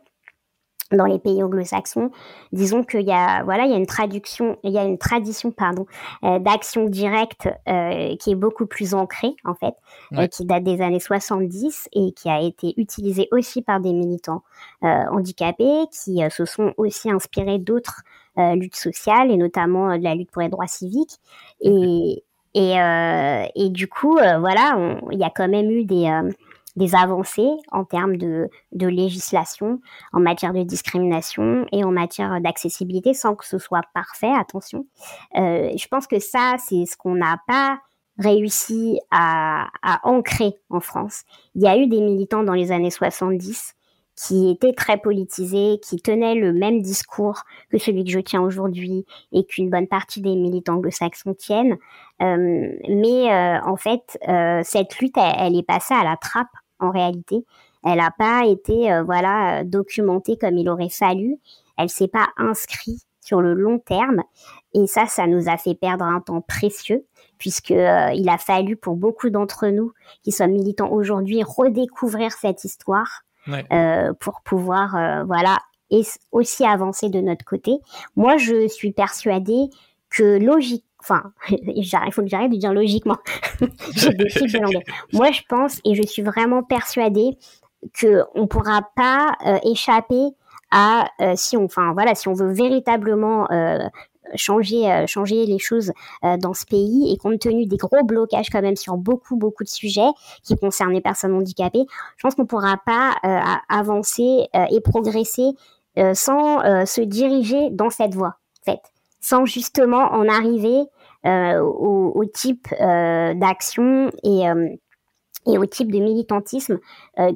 dans les pays anglo-saxons, disons qu'il y a voilà il y a une traduction il y a une tradition pardon euh, d'action directe euh, qui est beaucoup plus ancrée en fait euh, qui date des années 70 et qui a été utilisée aussi par des militants handicapés qui se sont aussi inspirés d'autres luttes sociales et notamment de la lutte pour les droits civiques. Et et, et du coup voilà il y a quand même eu des des avancées en termes de, de législation, en matière de discrimination et en matière d'accessibilité, sans que ce soit parfait, attention. Euh, je pense que ça, c'est ce qu'on n'a pas réussi à, à ancrer en France. Il y a eu des militants dans les années 70 qui étaient très politisés, qui tenaient le même discours que celui que je tiens aujourd'hui et qu'une bonne partie des militants anglo-saxons tiennent. Euh, mais euh, en fait, euh, cette lutte, elle, elle, est passée à la trappe en réalité. Elle n'a pas été euh, voilà documentée comme il aurait fallu. Elle s'est pas inscrite sur le long terme et ça, ça nous a fait perdre un temps précieux puisque euh, il a fallu pour beaucoup d'entre nous qui sommes militants aujourd'hui redécouvrir cette histoire euh, pour pouvoir voilà et aussi avancer de notre côté. Moi, je suis persuadée que logique enfin, il faut que j'arrête de dire logiquement. Moi, je pense et je suis vraiment persuadée que on pourra pas euh, échapper à euh, si on, enfin voilà, si on veut véritablement euh, changer changer les choses dans ce pays et compte tenu des gros blocages quand même sur beaucoup beaucoup de sujets qui concernent les personnes handicapées, je pense qu'on pourra pas avancer et progresser sans se diriger dans cette voie, en fait, sans justement en arriver euh, au, type euh, d'action et euh, et au type de militantisme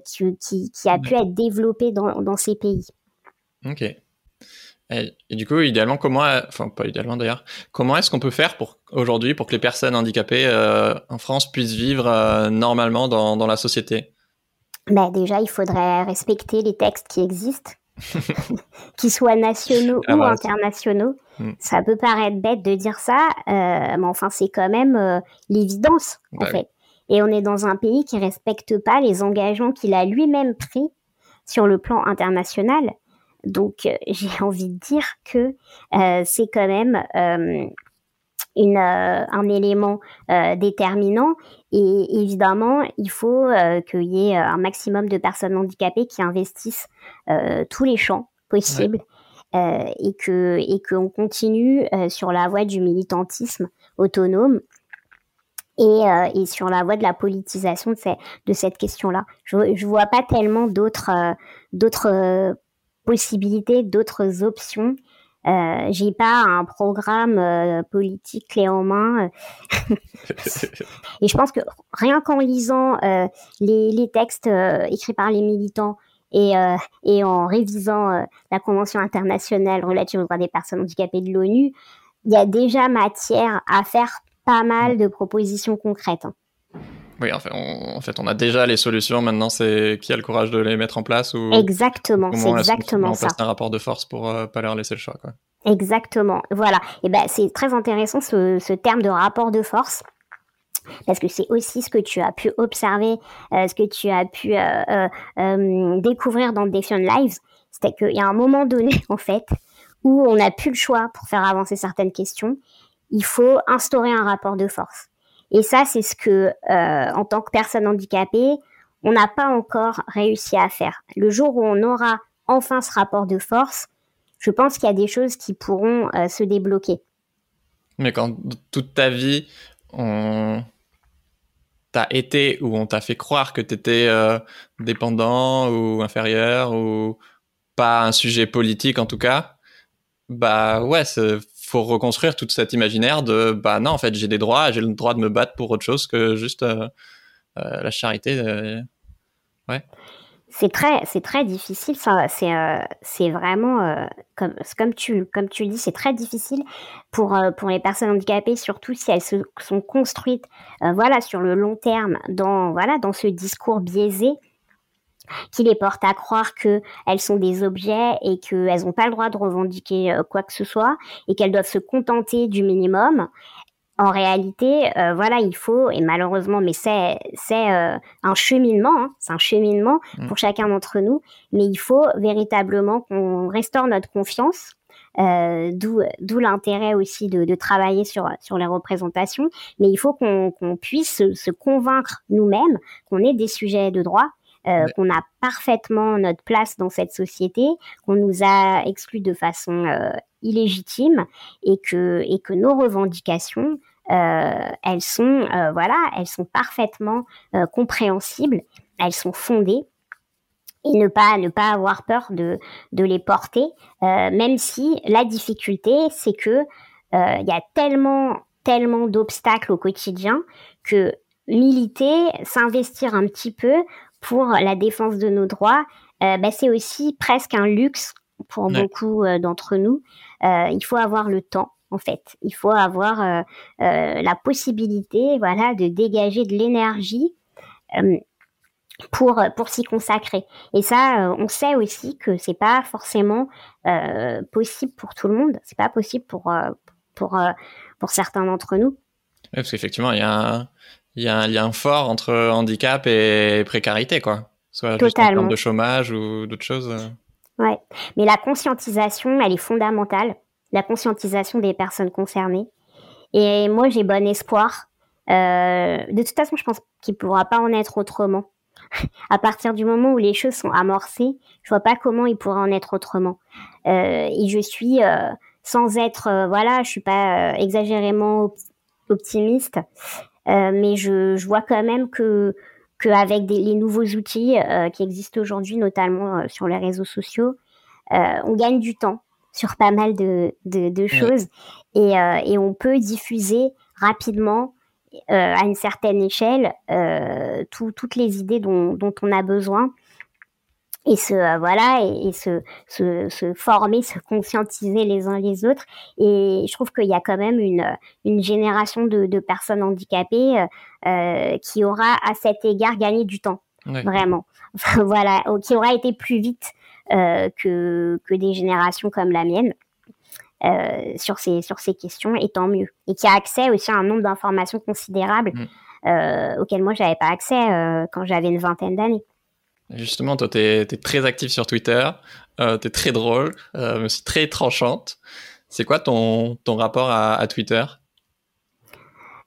qui, qui, qui, a pu être développé dans, dans ces pays. Ok. Et, du coup, idéalement, comment, enfin pas idéalement d'ailleurs, comment est-ce qu'on peut faire pour aujourd'hui pour que les personnes handicapées en France puissent vivre normalement dans, dans la société? Ben Déjà, il faudrait respecter les textes qui existent. qu'ils soient nationaux ah ou bah, internationaux. Hmm. Ça peut paraître bête de dire ça, euh, mais enfin c'est quand même euh, l'évidence en fait. Et on est dans un pays qui respecte pas les engagements qu'il a lui-même pris sur le plan international. Donc euh, j'ai envie de dire que c'est quand même une, un élément déterminant. Et évidemment, il faut qu'il y ait un maximum de personnes handicapées qui investissent tous les champs possibles. Euh, et que et qu'on continue euh, sur la voie du militantisme autonome et, euh, et, sur la voie de la politisation de, de cette question-là. Je, je vois pas tellement d'autres d'autres possibilités, d'autres options. Euh, j'ai pas un programme politique clé en main. et je pense que rien qu'en lisant les, les, textes écrits par les militants et, euh, et en révisant euh, la Convention internationale relative aux droits des personnes handicapées de l'ONU, il y a déjà matière à faire pas mal de propositions concrètes. Hein. Oui, en fait, on, en fait, on a déjà les solutions. Maintenant, c'est qui a le courage de les mettre en place ou exactement, c'est exactement ça. un rapport de force pour euh, pas leur laisser le choix, quoi. Exactement. Voilà. Et ben, c'est très intéressant ce, ce terme de rapport de force parce que c'est aussi ce que tu as pu observer, euh, ce que tu as pu euh, euh, découvrir dans Defiant Lives, c'était qu'il y a un moment donné, en fait, où on n'a plus le choix pour faire avancer certaines questions. Il faut instaurer un rapport de force. Et ça, c'est ce que, en tant que personne handicapée, on n'a pas encore réussi à faire. Le jour où on aura enfin ce rapport de force, je pense qu'il y a des choses qui pourront se débloquer. Mais quand toute ta vie, on t'a été ou on t'a fait croire que tu étais euh, dépendant ou inférieur ou pas un sujet politique en tout cas, bah ouais, faut reconstruire tout cet imaginaire de bah non en fait j'ai des droits, j'ai le droit de me battre pour autre chose que juste euh, euh, la charité. ouais. c'est très, c'est très difficile. C'est, euh, c'est vraiment euh, comme, comme tu, comme tu dis, c'est très difficile pour euh, pour les personnes handicapées, surtout si elles se sont construites, voilà, sur le long terme, dans voilà, dans ce discours biaisé qui les porte à croire que elles sont des objets et qu'elles n'ont pas le droit de revendiquer quoi que ce soit et qu'elles doivent se contenter du minimum en réalité, euh, voilà, il faut, et malheureusement, mais c'est c'est euh, un cheminement, hein, c'est un cheminement mm. pour chacun d'entre nous, mais il faut véritablement qu'on restaure notre confiance, euh, d'où l'intérêt aussi de, de, travailler sur sur les représentations, mais il faut qu'on puisse se, se convaincre nous-mêmes qu'on est des sujets de droit. Euh, qu'on a parfaitement notre place dans cette société, qu'on nous a exclus de façon euh, illégitime et que et que nos revendications euh, elles sont voilà, elles sont parfaitement compréhensibles, elles sont fondées. Et ne pas ne pas avoir peur de de les porter, même si la difficulté c'est que il y a tellement tellement d'obstacles au quotidien que militer, s'investir un petit peu pour la défense de nos droits, bah, c'est aussi presque un luxe pour beaucoup d'entre nous. il faut avoir le temps en fait. Il faut avoir euh, euh, la possibilité, voilà, de dégager de l'énergie euh, pour pour s'y consacrer. Et ça, on sait aussi que c'est pas forcément possible pour tout le monde. C'est pas possible pour pour pour certains d'entre nous. Oui, parce qu'effectivement, il y a un il y a un lien fort entre handicap et précarité, quoi. Soit Totalement. juste en termes de chômage ou d'autres choses. Ouais, mais la conscientisation, elle est fondamentale la conscientisation des personnes concernées. Et moi, j'ai bon espoir. Euh, de toute façon, je pense qu'il ne pourra pas en être autrement. à partir du moment où les choses sont amorcées, je vois pas comment il pourra en être autrement. Euh, et je suis, euh, sans être, voilà, je suis pas exagérément optimiste, mais je, je, vois quand même que qu'avec les nouveaux outils qui existent aujourd'hui, notamment sur les réseaux sociaux, on gagne du temps sur pas mal de, de, choses. Et, euh, et, on peut diffuser rapidement euh, à une certaine échelle euh, toutes les idées dont, dont, on a besoin et se voilà et, se, se, se, former, se conscientiser les uns les autres. Et je trouve qu'il y a quand même une, une génération de, de personnes handicapées euh, qui aura à cet égard gagné du temps, vraiment. voilà, qui aura été plus vite euh, que, que des générations comme la mienne. Euh, sur ces sur ces questions et tant mieux et qui a accès aussi à un nombre d'informations considérables mm. euh, auxquelles moi j'avais pas accès euh, quand j'avais une vingtaine d'années. Justement, toi, tu es, très active sur Twitter, euh, tu es très drôle, mais aussi très tranchante. C'est quoi ton, ton rapport à, à Twitter?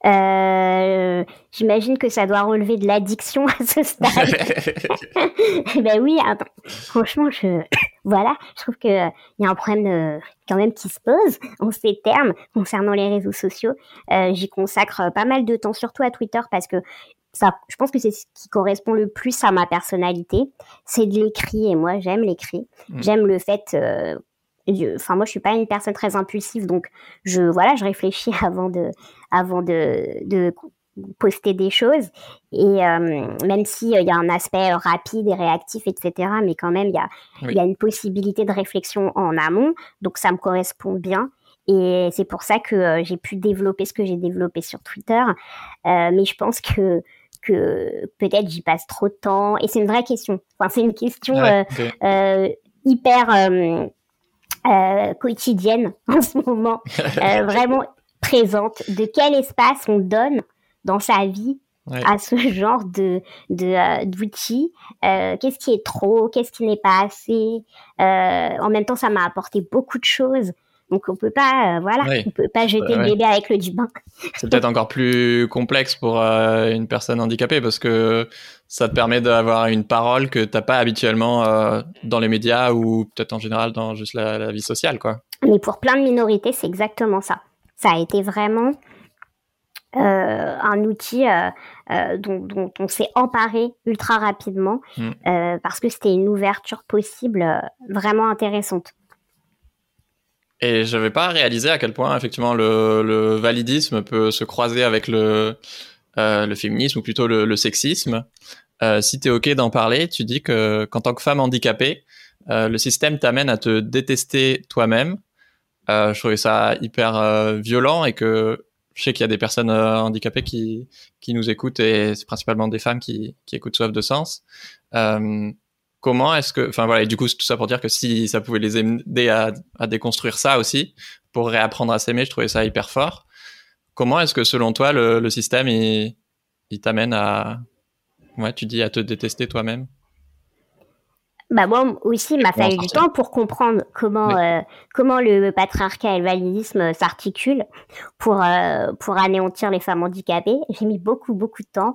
Euh, J'imagine que ça doit relever de l'addiction à ce stade. ben oui, attends. franchement, je voilà, je trouve que il y a un problème de, quand même qui se pose en ces termes concernant les réseaux sociaux. Euh, J'y consacre pas mal de temps, surtout à Twitter, parce que ça, je pense que c'est ce qui correspond le plus à ma personnalité, c'est de l'écrit et moi j'aime l'écrit. Mm. J'aime le fait euh, enfin moi je suis pas une personne très impulsive donc je voilà je réfléchis avant de avant de, de poster des choses et euh, même si il y a un aspect rapide et réactif etc mais quand même il y a il y a une possibilité de réflexion en amont donc ça me correspond bien et c'est pour ça que euh, j'ai pu développer ce que j'ai développé sur Twitter euh, mais je pense que que peut-être j'y passe trop de temps. Et c'est une vraie question. Enfin c'est une question hyper euh, quotidienne en ce moment, euh, vraiment présente, de quel espace on donne dans sa vie à ce genre de euh, d'outils? qu'est-ce qui est trop, qu'est-ce qui n'est pas assez? en même temps, ça m'a apporté beaucoup de choses. Donc on peut pas, voilà, on peut pas jeter le bébé avec le du bain. C'est peut-être encore plus complexe pour une personne handicapée parce que ça te permet d'avoir une parole que t'as pas habituellement euh, dans les médias ou peut-être en général dans juste la, vie sociale, quoi. Mais pour plein de minorités, c'est exactement ça. Ça a été vraiment euh, un outil euh, dont, on s'est emparé ultra rapidement mm. parce que c'était une ouverture possible vraiment intéressante. Et je n'avais pas réalisé à quel point effectivement le, le validisme peut se croiser avec le le féminisme ou plutôt le, sexisme. si tu es OK d'en parler, tu dis que qu'en tant que femme handicapée, le système t'amène à te détester toi-même. je trouvais ça hyper violent et que je sais qu'il y a des personnes handicapées qui, qui nous écoutent et c'est principalement des femmes qui, qui écoutent Soif de Sens. Comment est-ce que, enfin voilà, et du coup, tout ça pour dire que si ça pouvait les aider à, à déconstruire ça aussi, pour réapprendre à s'aimer, je trouvais ça hyper fort. Comment est-ce que selon toi le, le système il, il t'amène à ouais tu dis à te détester toi-même? Bah moi aussi, il m'a fallu du temps pour comprendre comment euh, comment le patriarcat et le validisme s'articulent pour euh, pour anéantir les femmes handicapées. J'ai mis beaucoup beaucoup de temps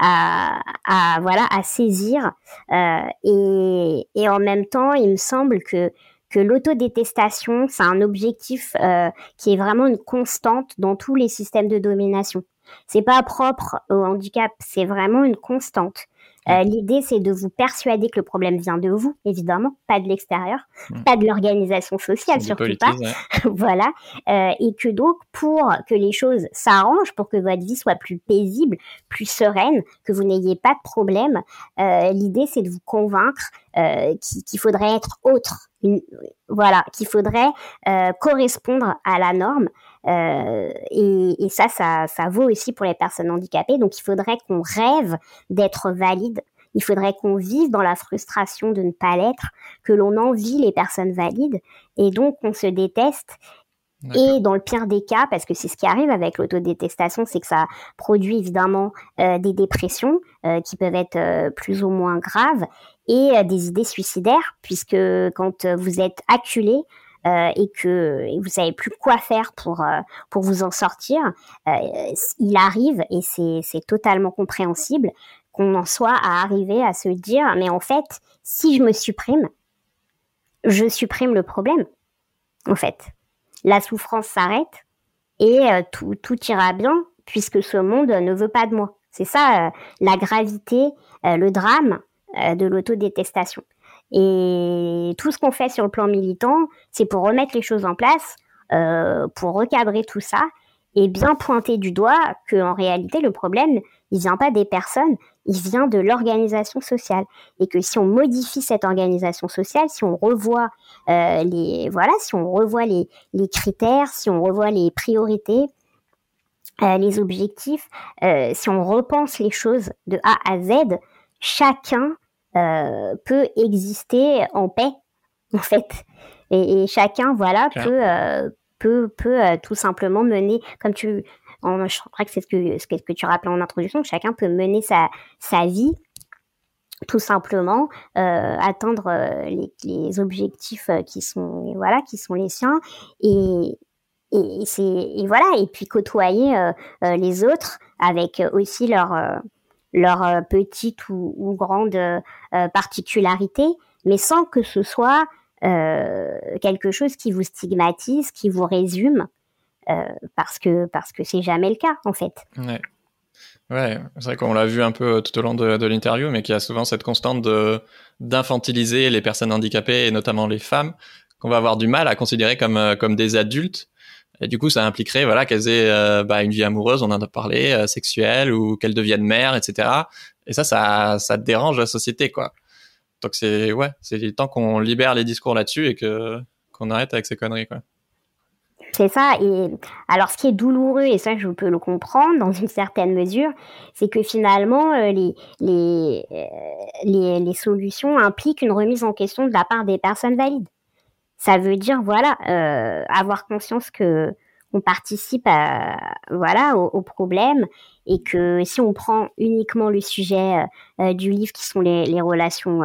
à, à voilà à saisir euh, et et en même temps, il me semble que que l'autodétestation, c'est un objectif euh, qui est vraiment une constante dans tous les systèmes de domination. C'est pas propre au handicap, c'est vraiment une constante. Euh, l'idée, c'est de vous persuader que le problème vient de vous, évidemment, pas de l'extérieur, pas de l'organisation sociale, surtout pas. voilà. Euh, et que donc, pour que les choses s'arrangent, pour que votre vie soit plus paisible, plus sereine, que vous n'ayez pas de problème, euh, l'idée, c'est de vous convaincre qu'il faudrait être autre. Voilà, qu'il faudrait correspondre à la norme. et, et ça, ça, ça vaut aussi pour les personnes handicapées. Donc, il faudrait qu'on rêve d'être valide il faudrait qu'on vive dans la frustration de ne pas l'être, que l'on envie les personnes valides et donc qu'on se déteste. Et dans le pire des cas, parce que c'est ce qui arrive avec l'autodétestation, c'est que ça produit évidemment euh, des dépressions euh, qui peuvent être euh, plus ou moins graves et des idées suicidaires, puisque quand vous êtes acculé, et que et vous savez plus quoi faire pour pour vous en sortir, il arrive et c'est totalement compréhensible qu'on en soit à arriver à se dire, mais en fait, si je me supprime, je supprime le problème. En fait, la souffrance s'arrête et euh, tout, tout ira bien puisque ce monde ne veut pas de moi. C'est ça euh, la gravité, euh, le drame de l'autodétestation. Et tout ce qu'on fait sur le plan militant, c'est pour remettre les choses en place, pour recadrer tout ça et bien pointer du doigt que en réalité le problème il vient pas des personnes, il vient de l'organisation sociale et que si on modifie cette organisation sociale, si on revoit euh, les voilà, si on revoit les, critères, si on revoit les priorités, euh, les objectifs, euh, si on repense les choses de A à Z, chacun euh, peut exister en paix en fait. Et, et chacun voilà peut euh, peut peut euh, tout simplement mener comme tu je crois que c'est ce que, ce que tu rappelais en introduction, que chacun peut mener sa, sa vie tout simplement euh, atteindre euh, les, les, objectifs euh, qui sont voilà qui sont les siens. Et et c'est et voilà et puis côtoyer les autres avec aussi leur leur petite ou, ou grande particularité mais sans que ce soit quelque chose qui vous stigmatise qui vous résume euh, parce que parce que c'est jamais le cas en fait. Ouais. C'est vrai qu'on l'a vu un peu tout au long de, l'interview, mais qu'il y a souvent cette constante d'infantiliser les personnes handicapées et notamment les femmes qu'on va avoir du mal à considérer comme euh, comme des adultes. Et du coup, ça impliquerait voilà qu'elles aient euh, bah, une vie amoureuse, on en a parlé, euh, sexuelle ou qu'elles deviennent mères, etc. Et ça, ça ça dérange la société quoi. Donc c'est ouais, c'est temps qu'on libère les discours là-dessus et qu'on arrête avec ces conneries quoi. C'est ça. Alors, ce qui est douloureux, et ça, je peux le comprendre dans une certaine mesure, c'est que finalement, euh, les, solutions impliquent une remise en question de la part des personnes valides. Ça veut dire, voilà, euh, avoir conscience que on participe voilà, au, problème et que si on prend uniquement le sujet euh, du livre qui sont les, relations,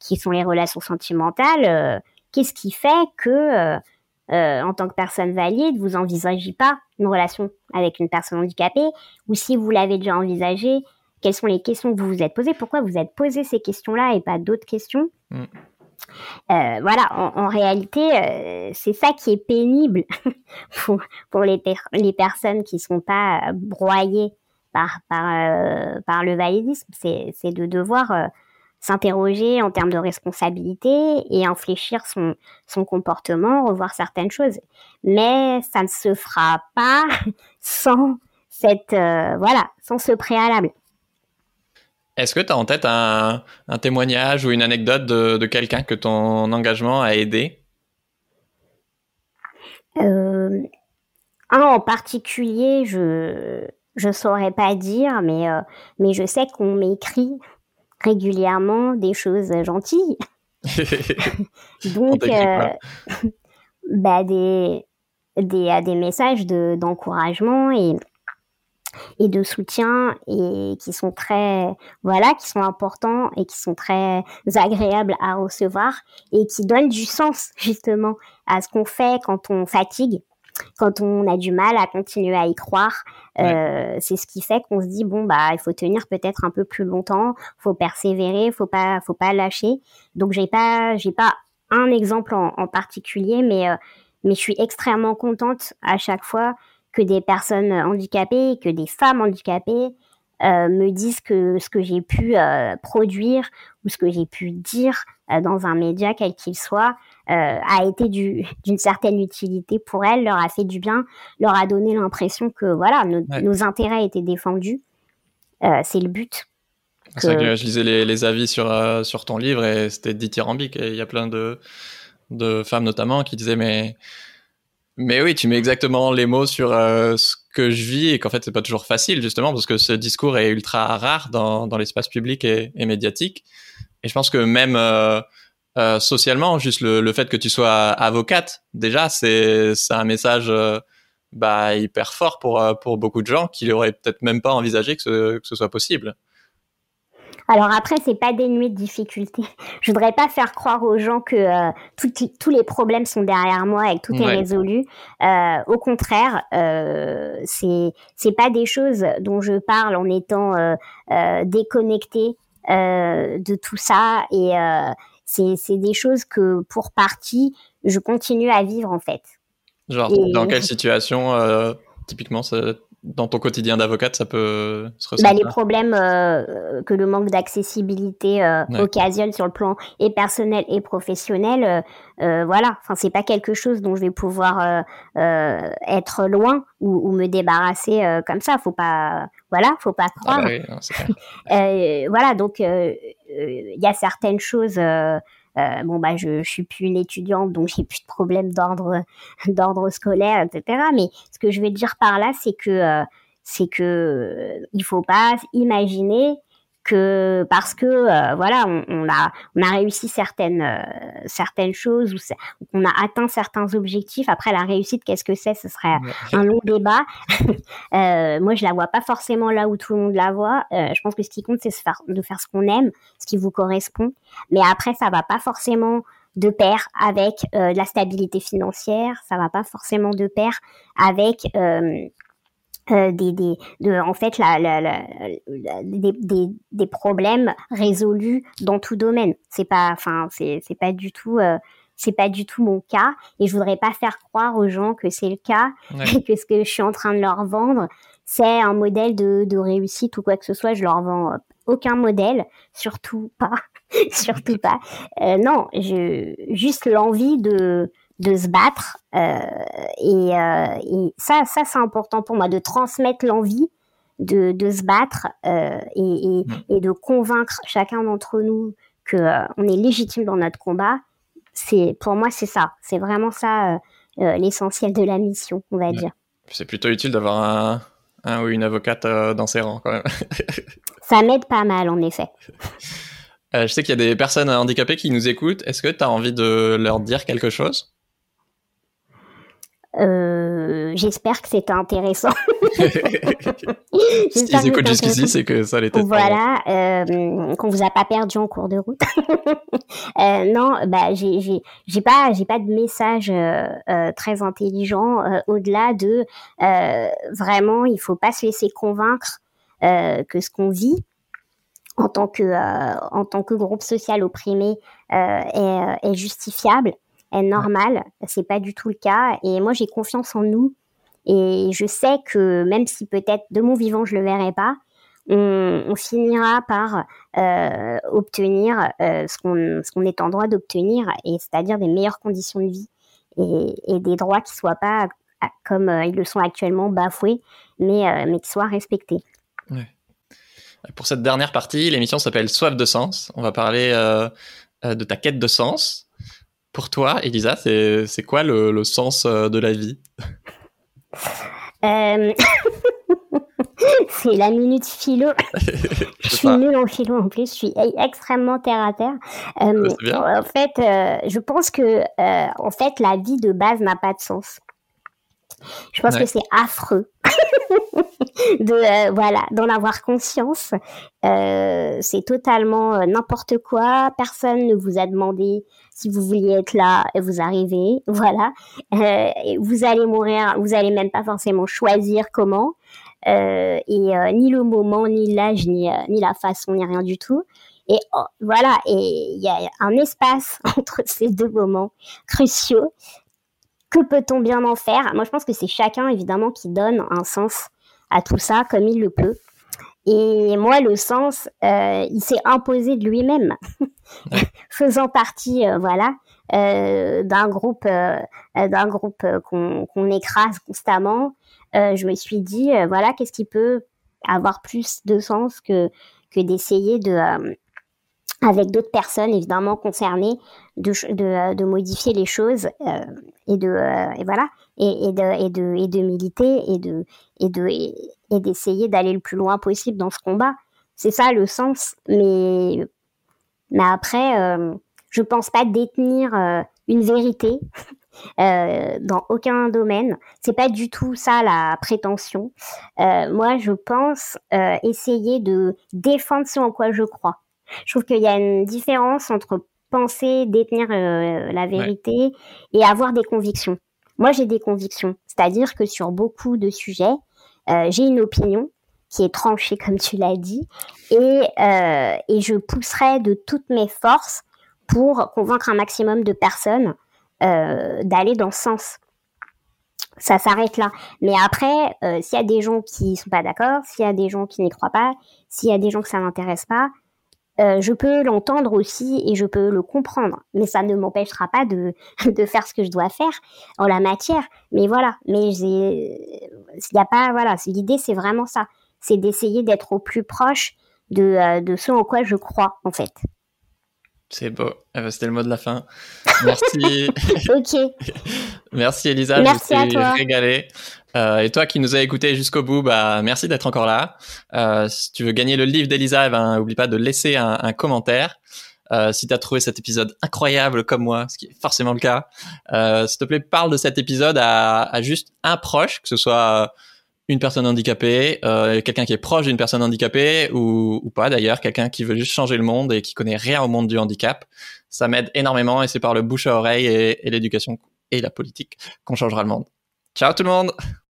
qui sont les relations sentimentales, qu'est-ce qui fait que euh, en tant que personne valide, vous envisagez pas une relation avec une personne handicapée, ou si vous l'avez déjà envisagé, quelles sont les questions que vous vous êtes posées, pourquoi vous êtes posé ces questions-là et pas d'autres questions? Mm. Euh, voilà, en, réalité, euh, c'est ça qui est pénible pour, pour les, les personnes qui sont pas broyées par, par, euh, par le validisme, c'est de devoir euh, s'interroger en termes de responsabilité et infléchir son, son comportement, revoir certaines choses. Mais ça ne se fera pas sans, cette voilà, sans ce préalable. Est-ce que tu as en tête un, témoignage ou une anecdote de, quelqu'un que ton engagement a aidé? Un en particulier, je je saurais pas dire, mais mais je sais qu'on m'écrit régulièrement des choses gentilles. Donc, euh, bah, des, des, des messages d'encouragement et, et de soutien et qui sont très, voilà, qui sont importants et qui sont très agréables à recevoir et qui donnent du sens, justement, à ce qu'on fait quand on fatigue quand on a du mal à continuer à y croire, euh, c'est ce qui fait qu'on se dit bon bah il faut tenir peut-être un peu plus longtemps, faut persévérer, faut pas faut pas lâcher. Donc j'ai pas j'ai pas un exemple en, particulier, mais euh, mais je suis extrêmement contente à chaque fois que des personnes handicapées, que des femmes handicapées euh, me disent que ce que j'ai pu euh, produire ou ce que j'ai pu dire euh, dans un média quel qu'il soit a été d'une certaine utilité pour elles, leur a fait du bien, leur a donné l'impression que voilà nos, intérêts étaient défendus. c'est le but. C'est vrai que je lisais les, les avis sur, sur ton livre et c'était dithyrambique. Il y a plein de, de femmes notamment qui disaient mais mais oui, tu mets exactement les mots sur euh, ce que je vis et qu'en fait c'est pas toujours facile justement parce que ce discours est ultra rare dans, dans l'espace public et, et, médiatique. Et je pense que même euh, euh, socialement, juste le, le, fait que tu sois avocate, déjà c'est un message euh, bah hyper fort pour euh, pour beaucoup de gens qui n'auraient peut-être même pas envisagé que ce, que ce soit possible. Alors après, c'est pas dénué de difficultés. Je voudrais pas faire croire aux gens que euh, tous les problèmes sont derrière moi et que tout est résolu. Euh, au contraire, euh, c'est c'est pas des choses dont je parle en étant euh, déconnecté de tout ça et c'est c'est des choses que pour partie je continue à vivre en fait. Genre dans quelle situation typiquement ça dans ton quotidien d'avocate, ça peut se ressentir bah, Les problèmes euh, que le manque d'accessibilité euh, occasionne sur le plan et personnel et professionnel, euh, euh voilà. Enfin, c'est pas quelque chose dont je vais pouvoir être loin ou, ou me débarrasser comme ça. Faut pas, voilà, faut pas ah bah croire. voilà, donc il y a certaines choses. Euh, bon bah je, je suis plus une étudiante donc j'ai plus de problèmes d'ordre d'ordre scolaire etc mais ce que je vais dire par là c'est que euh, c'est que euh, il faut pas imaginer que parce que euh, voilà on, on, a on a réussi certaines euh, certaines choses ou on a atteint certains objectifs. Après la réussite qu'est-ce que c'est? Ce serait un long débat. Euh, moi je la vois pas forcément là où tout le monde la voit. Je pense que ce qui compte c'est de faire ce qu'on aime ce qui vous correspond. Mais après ça va pas forcément de pair avec la stabilité financière, ça va pas forcément de pair avec euh, des, des de, en fait la, la, la, des, des, des, problèmes résolus dans tout domaine. C'est pas enfin c'est c'est pas du tout euh, c'est pas du tout mon cas et je voudrais pas faire croire aux gens que c'est le cas et que ce que je suis en train de leur vendre c'est un modèle de, de réussite ou quoi que ce soit. Je leur vends aucun modèle surtout pas surtout pas. Euh, non je juste l'envie de de se battre. Euh, et, euh, et, ça, ça c'est important pour moi, de transmettre l'envie de, de se battre euh, et, et, mm. et, de convaincre chacun d'entre nous que on est légitime dans notre combat. C'est pour moi, c'est ça. C'est vraiment ça l'essentiel de la mission, on va dire. C'est plutôt utile d'avoir un, un, ou une avocate dans ses rangs quand même. ça m'aide pas mal, en effet. je sais qu'il y a des personnes handicapées qui nous écoutent. Est-ce que tu as envie de leur dire quelque chose? Euh, j'espère que c'était intéressant. S'ils écoutent jusqu'ici, c'est que ça l'était. Voilà, euh, qu'on vous a pas perdu en cours de route. euh, non, bah j'ai pas j'ai pas de message très intelligent au-delà de vraiment il faut pas se laisser convaincre que ce qu'on vit en tant que en tant que groupe social opprimé est, est justifiable est normal. C'est pas du tout le cas. Et moi, j'ai confiance en nous. Et je sais que même si peut-être de mon vivant je le verrai pas, on, finira par euh, obtenir euh, ce qu'on est en droit d'obtenir, et c'est-à-dire des meilleures conditions de vie et, et, des droits qui soient pas comme ils le sont actuellement, bafoués, mais, mais qui soient respectés. Pour cette dernière partie, l'émission s'appelle Soif de sens. On va parler de ta quête de sens. Pour toi, Elisa, c'est quoi le, le, sens de la vie? C'est la minute philo. je suis nulle en philo en plus, je suis extrêmement terre à terre. Euh, en fait, euh, je pense que euh, en fait la vie de base n'a pas de sens. Je pense que c'est affreux de voilà d'en avoir conscience. c'est totalement n'importe quoi. Personne ne vous a demandé si vous vouliez être là et vous arrivez. Voilà. vous allez mourir. Vous allez même pas forcément choisir comment. Euh, et euh, ni le moment, ni l'âge, ni, euh, ni la façon, ni rien du tout. Et oh, voilà, et il y a un espace entre ces deux moments cruciaux. Que peut-on bien en faire? Moi, je pense que c'est chacun, évidemment, qui donne un sens à tout ça comme il le peut. Et moi, le sens, euh, il s'est imposé de lui-même, faisant partie, voilà, euh, d'un groupe, d'un groupe qu'on écrase constamment, euh, je me suis dit, euh, voilà, qu'est-ce qui peut avoir plus de sens que, que d'essayer de, euh, avec d'autres personnes évidemment concernées, de, de, de modifier les choses et de et voilà et, de, et, de, et de militer et de et de et, d'essayer d'aller le plus loin possible dans ce combat. C'est ça le sens. Mais mais après, euh, je pense pas détenir une vérité. Euh, dans aucun domaine. C'est pas du tout ça la prétention. Euh, moi, je pense euh, essayer de défendre ce en quoi je crois. Je trouve qu'il y a une différence entre penser détenir la vérité et avoir des convictions. Moi, j'ai des convictions, c'est-à-dire que sur beaucoup de sujets, j'ai une opinion qui est tranchée, comme tu l'as dit, et, et je pousserai de toutes mes forces pour convaincre un maximum de personnes euh, d'aller dans ce sens. Ça s'arrête là. Mais après, euh, s'il y a des gens qui sont pas d'accord, s'il y a des gens qui n'y croient pas, s'il y a des gens que ça n'intéresse pas, euh, je peux l'entendre aussi et je peux le comprendre, mais ça ne m'empêchera pas de, de faire ce que je dois faire en la matière. Mais voilà, mais il y a pas, voilà, l'idée c'est vraiment ça, c'est d'essayer d'être au plus proche de, de ce en quoi je crois en fait. C'est beau. Eh ben, c'était le mot de la fin. Merci. ok. merci Elisa. Merci je à. Euh, et toi qui nous as écouté jusqu'au bout, bah merci d'être encore là. Euh, si tu veux gagner le livre d'Elisa, eh ben oublie pas de laisser un, un commentaire. Euh, si tu as trouvé cet épisode incroyable comme moi, ce qui est forcément le cas, euh, s'il te plaît, parle de cet épisode à, à juste un proche, que ce soit une personne handicapée, euh, quelqu'un qui est proche d'une personne handicapée ou, ou pas d'ailleurs, quelqu'un qui veut juste changer le monde et qui connaît rien au monde du handicap. Ça m'aide énormément et c'est par le bouche à oreille et, et l'éducation et la politique qu'on changera le monde. Ciao tout le monde